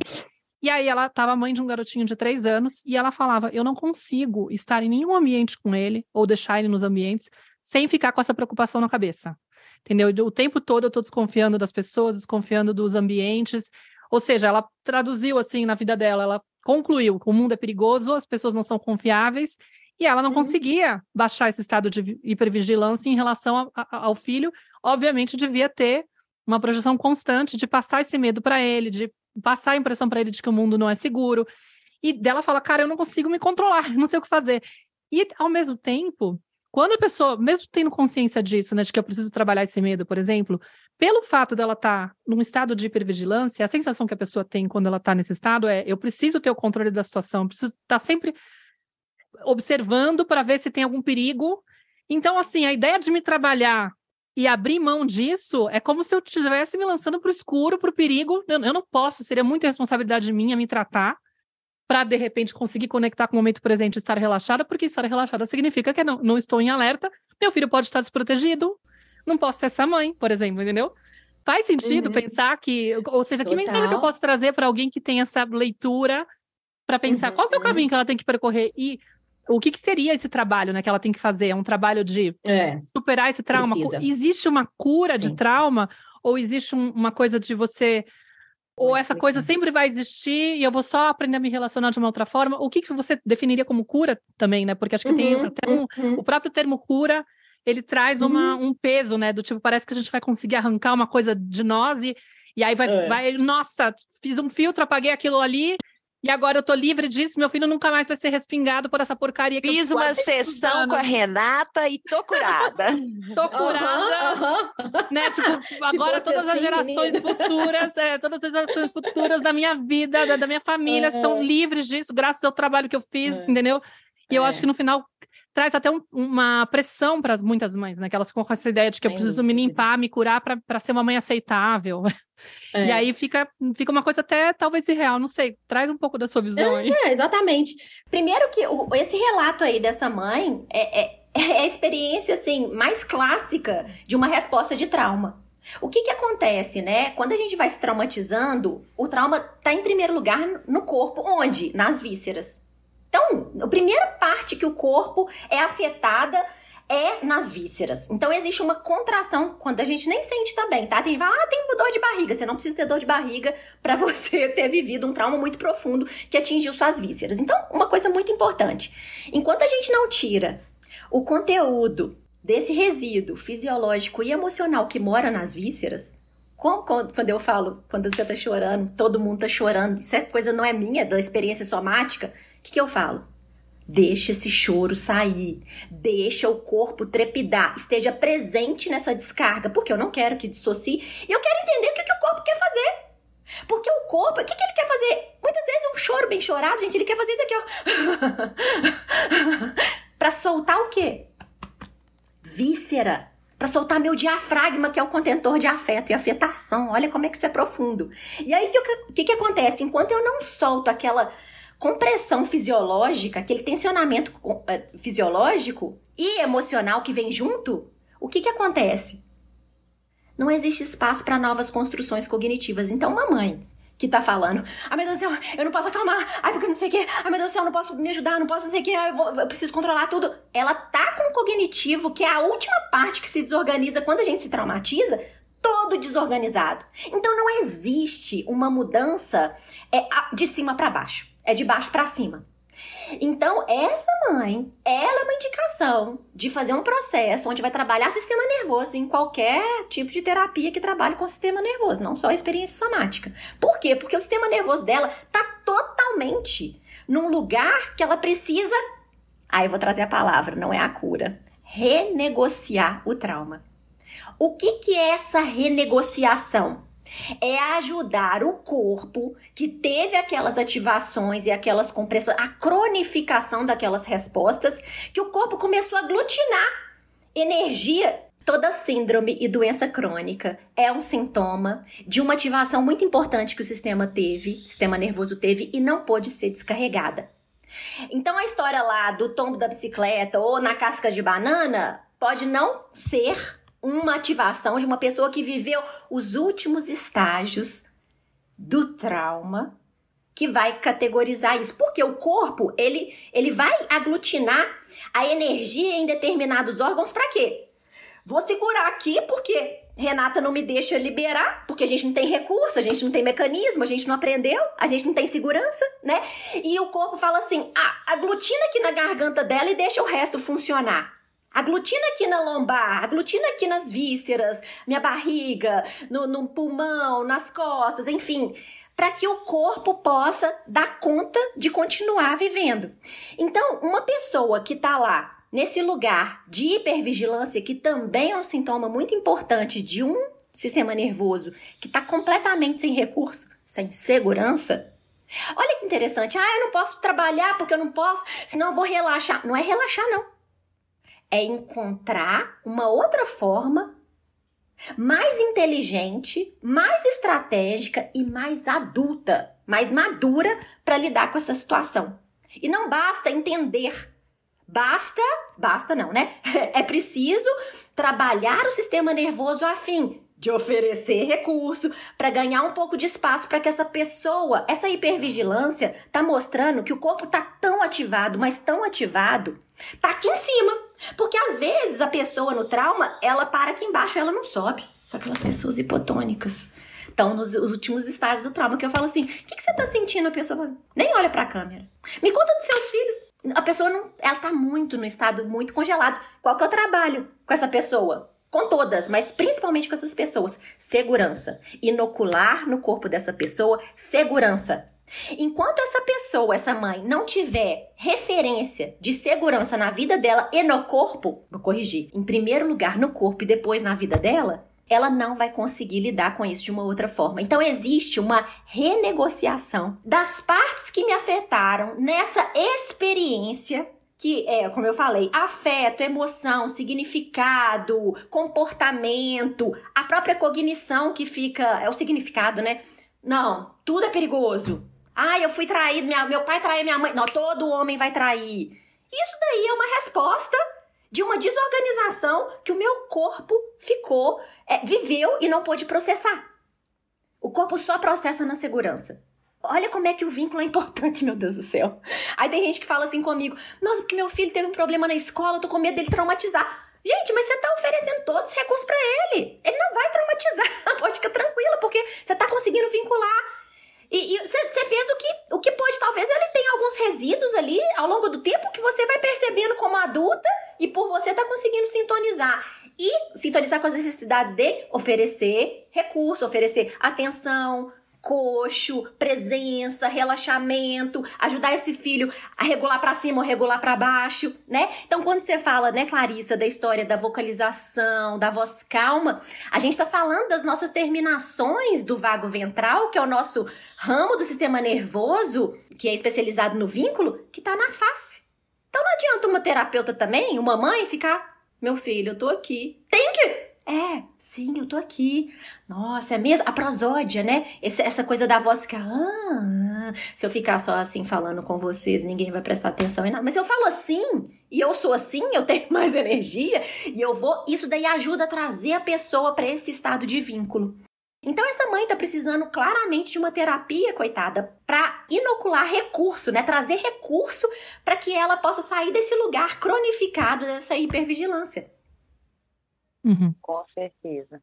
E aí ela estava mãe de um garotinho de três anos e ela falava: Eu não consigo estar em nenhum ambiente com ele ou deixar ele nos ambientes sem ficar com essa preocupação na cabeça. Entendeu? O tempo todo eu estou desconfiando das pessoas, desconfiando dos ambientes. Ou seja, ela traduziu assim na vida dela, ela concluiu que o mundo é perigoso, as pessoas não são confiáveis, e ela não uhum. conseguia baixar esse estado de hipervigilância em relação a, a, ao filho. Obviamente, devia ter uma projeção constante de passar esse medo para ele, de passar a impressão para ele de que o mundo não é seguro. E dela fala, cara, eu não consigo me controlar, não sei o que fazer. E, ao mesmo tempo, quando a pessoa, mesmo tendo consciência disso, né, de que eu preciso trabalhar esse medo, por exemplo, pelo fato dela estar tá num estado de hipervigilância, a sensação que a pessoa tem quando ela está nesse estado é: eu preciso ter o controle da situação, preciso estar tá sempre observando para ver se tem algum perigo. Então, assim, a ideia de me trabalhar e abrir mão disso é como se eu estivesse me lançando para o escuro, para o perigo. Eu, eu não posso, seria muita responsabilidade minha me tratar para de repente conseguir conectar com o momento presente e estar relaxada, porque estar relaxada significa que não, não estou em alerta, meu filho pode estar desprotegido, não posso ser essa mãe, por exemplo, entendeu? Faz sentido uhum. pensar que, ou seja, Total. que mensagem que eu posso trazer para alguém que tem essa leitura para pensar uhum. qual é o caminho que ela tem que percorrer e o que, que seria esse trabalho né, que ela tem que fazer? É um trabalho de É, superar esse trauma? Precisa. Existe uma cura de Sim. trauma? Ou existe um- uma coisa de você. Ou essa coisa sempre vai existir e eu vou só aprender a me relacionar de uma outra forma? O que, que você definiria como cura também, né? Porque acho que tem Uhum, até um, uhum. o próprio termo cura, ele traz uma, um peso, né? Do tipo, parece que a gente vai conseguir arrancar uma coisa de nós e, e aí vai, É. vai, nossa, fiz um filtro, apaguei aquilo ali e agora eu tô livre disso, meu filho nunca mais vai ser respingado por essa porcaria que eu Fiz uma guardei tantos sessão com a. Renata e tô curada. Tô curada, Aham, aham. né? Tipo, agora todas as assim, gerações menina. futuras, é, todas as gerações futuras da minha vida, da, da minha família, É. estão livres disso, graças ao trabalho que eu fiz, É. entendeu? E eu É. acho que no final traz até um- uma pressão para muitas mães, né? Que elas ficam com essa ideia de que eu preciso me limpar, me curar para ser uma mãe aceitável. É. E aí fica, fica uma coisa até talvez irreal, não sei. Traz um pouco da sua visão aí. É, exatamente. Primeiro que o- esse relato aí dessa mãe é, é- é a experiência assim mais clássica de uma resposta de trauma. O que que acontece, né? Quando a gente vai se traumatizando, o trauma tá em primeiro lugar no corpo, onde? Nas vísceras. Então, a primeira parte que o corpo é afetada é nas vísceras. Então existe uma contração quando a gente nem sente também, tá? Tem ah, tem dor de barriga. Você não precisa ter dor de barriga para você ter vivido um trauma muito profundo que atingiu suas vísceras. Então, uma coisa muito importante. Enquanto a gente não tira o conteúdo desse resíduo fisiológico e emocional que mora nas vísceras, quando eu falo, quando você tá chorando, todo mundo tá chorando, isso é coisa não é minha, é da experiência somática, o que, que eu falo? Deixa esse choro sair. Deixa o corpo trepidar. Esteja presente nessa descarga. Porque eu não quero que dissocie. E eu quero entender o que, que o corpo quer fazer. Porque o corpo, o que, que ele quer fazer? Muitas vezes um choro bem chorado, gente, ele quer fazer isso aqui, ó. pra soltar o quê? Víscera. Pra soltar meu diafragma, que é o contentor de afeto e afetação. Olha como é que isso é profundo. E aí, o que, que, que acontece? Enquanto eu não solto aquela compressão fisiológica, aquele tensionamento eh, fisiológico e emocional que vem junto, o que, que acontece? Não existe espaço para novas construções cognitivas. Então, uma mãe que tá falando, ai meu Deus do céu, eu não posso acalmar, ai porque não sei o quê, ai meu Deus do céu, eu não posso me ajudar, não posso não sei o quê, eu, vou- eu preciso controlar tudo. Ela tá com o cognitivo, que é a última parte que se desorganiza quando a gente se traumatiza, todo desorganizado. Então não existe uma mudança é, de cima para baixo, é de baixo para cima. Então, essa mãe, ela é uma indicação de fazer um processo onde vai trabalhar sistema nervoso em qualquer tipo de terapia que trabalhe com sistema nervoso, não só a experiência somática. Por quê? Porque o sistema nervoso dela tá totalmente num lugar que ela precisa. Aí eu vou trazer a palavra, não é a cura. Renegociar o trauma. O que, que é essa renegociação? É ajudar o corpo que teve aquelas ativações e aquelas compressões, a cronificação daquelas respostas, que o corpo começou a aglutinar energia. Toda síndrome e doença crônica é um sintoma de uma ativação muito importante que o sistema teve, sistema nervoso teve e não pôde ser descarregada. Então a história lá do tombo da bicicleta ou na casca de banana pode não ser uma ativação de uma pessoa que viveu os últimos estágios do trauma que vai categorizar isso, porque o corpo, ele ele vai aglutinar a energia em determinados órgãos para quê? Vou segurar aqui porque Renata não me deixa liberar, porque a gente não tem recurso, a gente não tem mecanismo, a gente não aprendeu, a gente não tem segurança, né? E o corpo fala assim: ah, aglutina aqui na garganta dela e deixa o resto funcionar. Aglutina aqui na lombar, aglutina aqui nas vísceras, minha barriga, no, no pulmão, nas costas, enfim, para que o corpo possa dar conta de continuar vivendo. Então, uma pessoa que tá lá nesse lugar de hipervigilância, que também é um sintoma muito importante de um sistema nervoso que está completamente sem recurso, sem segurança. Olha que interessante. Ah, eu não posso trabalhar porque eu não posso, senão eu vou relaxar. Não é relaxar, não. É encontrar uma outra forma mais inteligente, mais estratégica e mais adulta, mais madura para lidar com essa situação. E não basta entender Basta, basta não, né? É preciso trabalhar o sistema nervoso a fim de oferecer recurso, para ganhar um pouco de espaço para que essa pessoa, essa hipervigilância, tá mostrando que o corpo tá tão ativado, mas tão ativado, tá aqui em cima. Porque às vezes a pessoa no trauma, ela para aqui embaixo, ela não sobe. São aquelas pessoas hipotônicas. Estão nos últimos estágios do trauma, que eu falo assim: o que, que você tá sentindo? A pessoa nem olha pra câmera. Me conta dos seus filhos. A pessoa não. Ela tá muito no estado muito congelado. Qual que é o trabalho com essa pessoa? com todas, mas principalmente com essas pessoas. Segurança. Inocular no corpo dessa pessoa segurança. Enquanto essa pessoa, essa mãe, não tiver referência de segurança na vida dela e no corpo, vou corrigir, em primeiro lugar no corpo e depois na vida dela, ela não vai conseguir lidar com isso de uma outra forma. Então existe uma renegociação das partes que me afetaram nessa experiência que é, como eu falei, afeto, emoção, significado, comportamento, a própria cognição que fica, é o significado, né? Não, tudo é perigoso. Ah, eu fui traído, minha, meu pai traiu minha mãe. Não, todo homem vai trair. Isso daí é uma resposta de uma desorganização que o meu corpo ficou, é, viveu e não pôde processar. O corpo só processa na segurança. Olha como é que o vínculo é importante, meu Deus do céu. Aí tem gente que fala assim comigo: Nossa, porque meu filho teve um problema na escola, eu tô com medo dele traumatizar. Gente, mas você tá oferecendo todos os recursos para ele. Ele não vai traumatizar. Pode ficar tranquila, porque você tá conseguindo vincular. E você fez o que, o que pode. Talvez ele tenha alguns resíduos ali ao longo do tempo que você vai percebendo como adulta e por você tá conseguindo sintonizar. E sintonizar com as necessidades dele, oferecer recurso, oferecer atenção, coxo, presença, relaxamento, ajudar esse filho a regular para cima ou regular para baixo, né? Então, quando você fala, né, Clarissa, da história da vocalização, da voz calma, a gente está falando das nossas terminações do vago ventral, que é o nosso ramo do sistema nervoso, que é especializado no vínculo, que está na face. Então, não adianta uma terapeuta também, uma mãe, ficar, meu filho, eu tô aqui. Tem que é, sim, eu tô aqui. Nossa, é mesmo? A prosódia, né? Esse, essa coisa da voz ficar. Ah, se eu ficar só assim falando com vocês, ninguém vai prestar atenção em nada. Mas eu falo assim, e eu sou assim, eu tenho mais energia, e eu vou. Isso daí ajuda a trazer a pessoa para esse estado de vínculo. Então essa mãe tá precisando claramente de uma terapia, coitada, para inocular recurso, né? Trazer recurso para que ela possa sair desse lugar cronificado dessa hipervigilância. Uhum. Com certeza.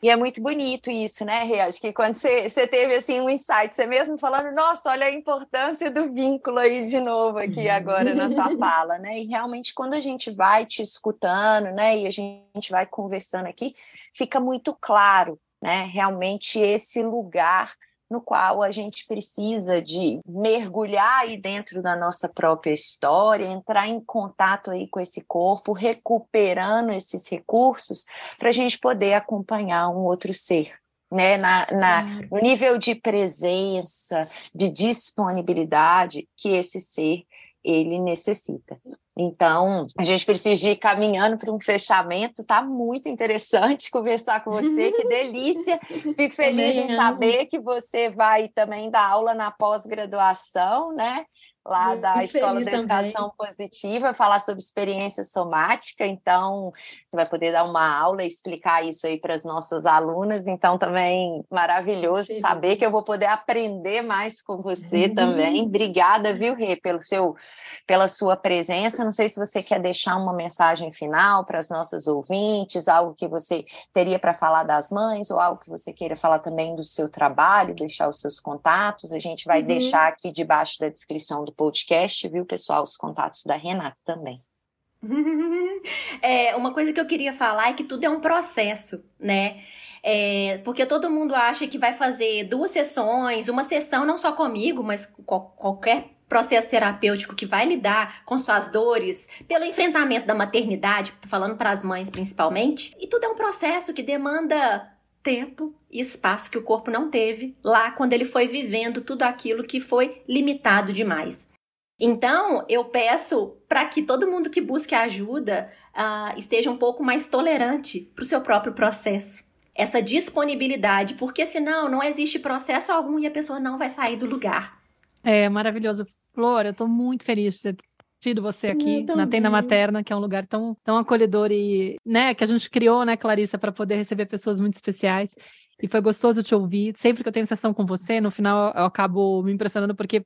E é muito bonito isso, né, Rê? Acho que quando você, você teve assim um insight, você mesmo falando, nossa, olha a importância do vínculo aí de novo aqui agora na sua fala, né? E realmente quando a gente vai te escutando, né, e a gente vai conversando aqui, fica muito claro, né, realmente esse lugar no qual a gente precisa de mergulhar aí dentro da nossa própria história, entrar em contato aí com esse corpo, recuperando esses recursos para a gente poder acompanhar um outro ser. Né, na, na, no nível de presença, de disponibilidade que esse ser ele necessita. Então, a gente precisa ir caminhando para um fechamento. Tá muito interessante conversar com você, que delícia. Fico feliz em saber que você vai também dar aula na pós-graduação, né? Lá Muito da Escola de Educação também. Positiva, falar sobre experiência somática. Então, você vai poder dar uma aula e explicar isso aí para as nossas alunas. Então, também maravilhoso saber que eu vou poder aprender mais com você uhum. também. Obrigada, viu, Rê, pelo seu, pela sua presença. Não sei se você quer deixar uma mensagem final para as nossas ouvintes, algo que você teria para falar das mães, ou algo que você queira falar também do seu trabalho, deixar os seus contatos. A gente vai uhum. deixar aqui debaixo da descrição do podcast, viu, pessoal? Os contatos da Renata também. é, uma coisa que eu queria falar é que tudo é um processo, né? É, porque todo mundo acha que vai fazer duas sessões, uma sessão não só comigo, mas qual, qualquer processo terapêutico que vai lidar com suas dores, pelo enfrentamento da maternidade, falando para as mães principalmente. E tudo é um processo que demanda tempo e espaço que o corpo não teve lá quando ele foi vivendo tudo aquilo que foi limitado demais. Então, eu peço para que todo mundo que busque ajuda uh, esteja um pouco mais tolerante para o seu próprio processo. Essa disponibilidade, porque senão não existe processo algum e a pessoa não vai sair do lugar. É maravilhoso. Flor, eu estou muito feliz de tido você aqui na Tenda Materna, que é um lugar tão, tão acolhedor e, né, que a gente criou, né, Clarissa, para poder receber pessoas muito especiais. E foi gostoso te ouvir. Sempre que eu tenho sessão com você, no final eu acabo me impressionando porque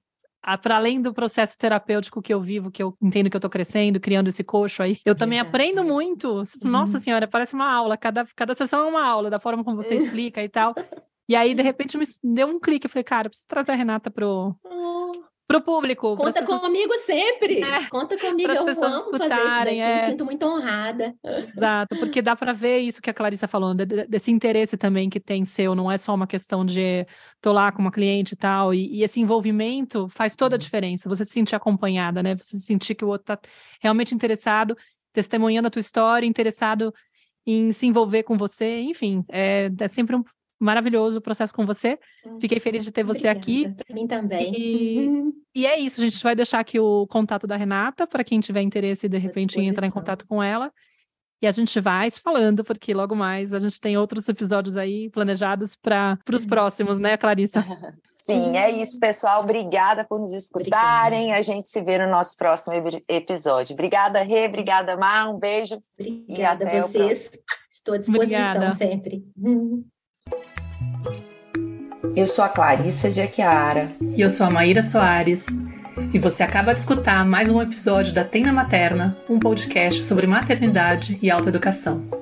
para além do processo terapêutico que eu vivo, que eu entendo que eu tô crescendo, criando esse coxo aí, eu também aprendo muito. Nossa uhum. senhora, parece uma aula, cada, cada sessão é uma aula, da forma como você explica e tal. E aí, de repente, me deu um clique. Eu falei, cara, eu preciso trazer a Renata pro, oh para o público. Conta pessoas... comigo sempre. É, Conta comigo. Eu amo fazer isso daqui. É... Me sinto muito honrada. Exato, porque dá para ver isso que a Clarissa falou, desse interesse também que tem seu. Não é só uma questão de tô lá com uma cliente e tal. E, e esse envolvimento faz toda a uhum. diferença. Você se sentir acompanhada, né? Você sentir que o outro está realmente interessado, testemunhando a tua história, interessado em se envolver com você. Enfim, é, é sempre um maravilhoso o processo com você. Hum, Fiquei feliz de ter você Obrigada. aqui. Para mim também. E, e, é isso, a gente vai deixar aqui o contato da Renata para quem tiver interesse de repente em entrar em contato com ela. E a gente vai se falando, porque logo mais a gente tem outros episódios aí planejados para os próximos, né, Clarissa? Sim, é isso, pessoal. Obrigada por nos escutarem. Obrigada. A gente se vê no nosso próximo episódio. Obrigada, Rê. Obrigada, Mar. Um beijo. Obrigada a vocês. Estou à disposição Obrigada. sempre. Eu sou a Clarissa de Aquiara. E eu sou a Maíra Soares. E você acaba de escutar mais um episódio da Tenda Materna, um podcast sobre maternidade e autoeducação.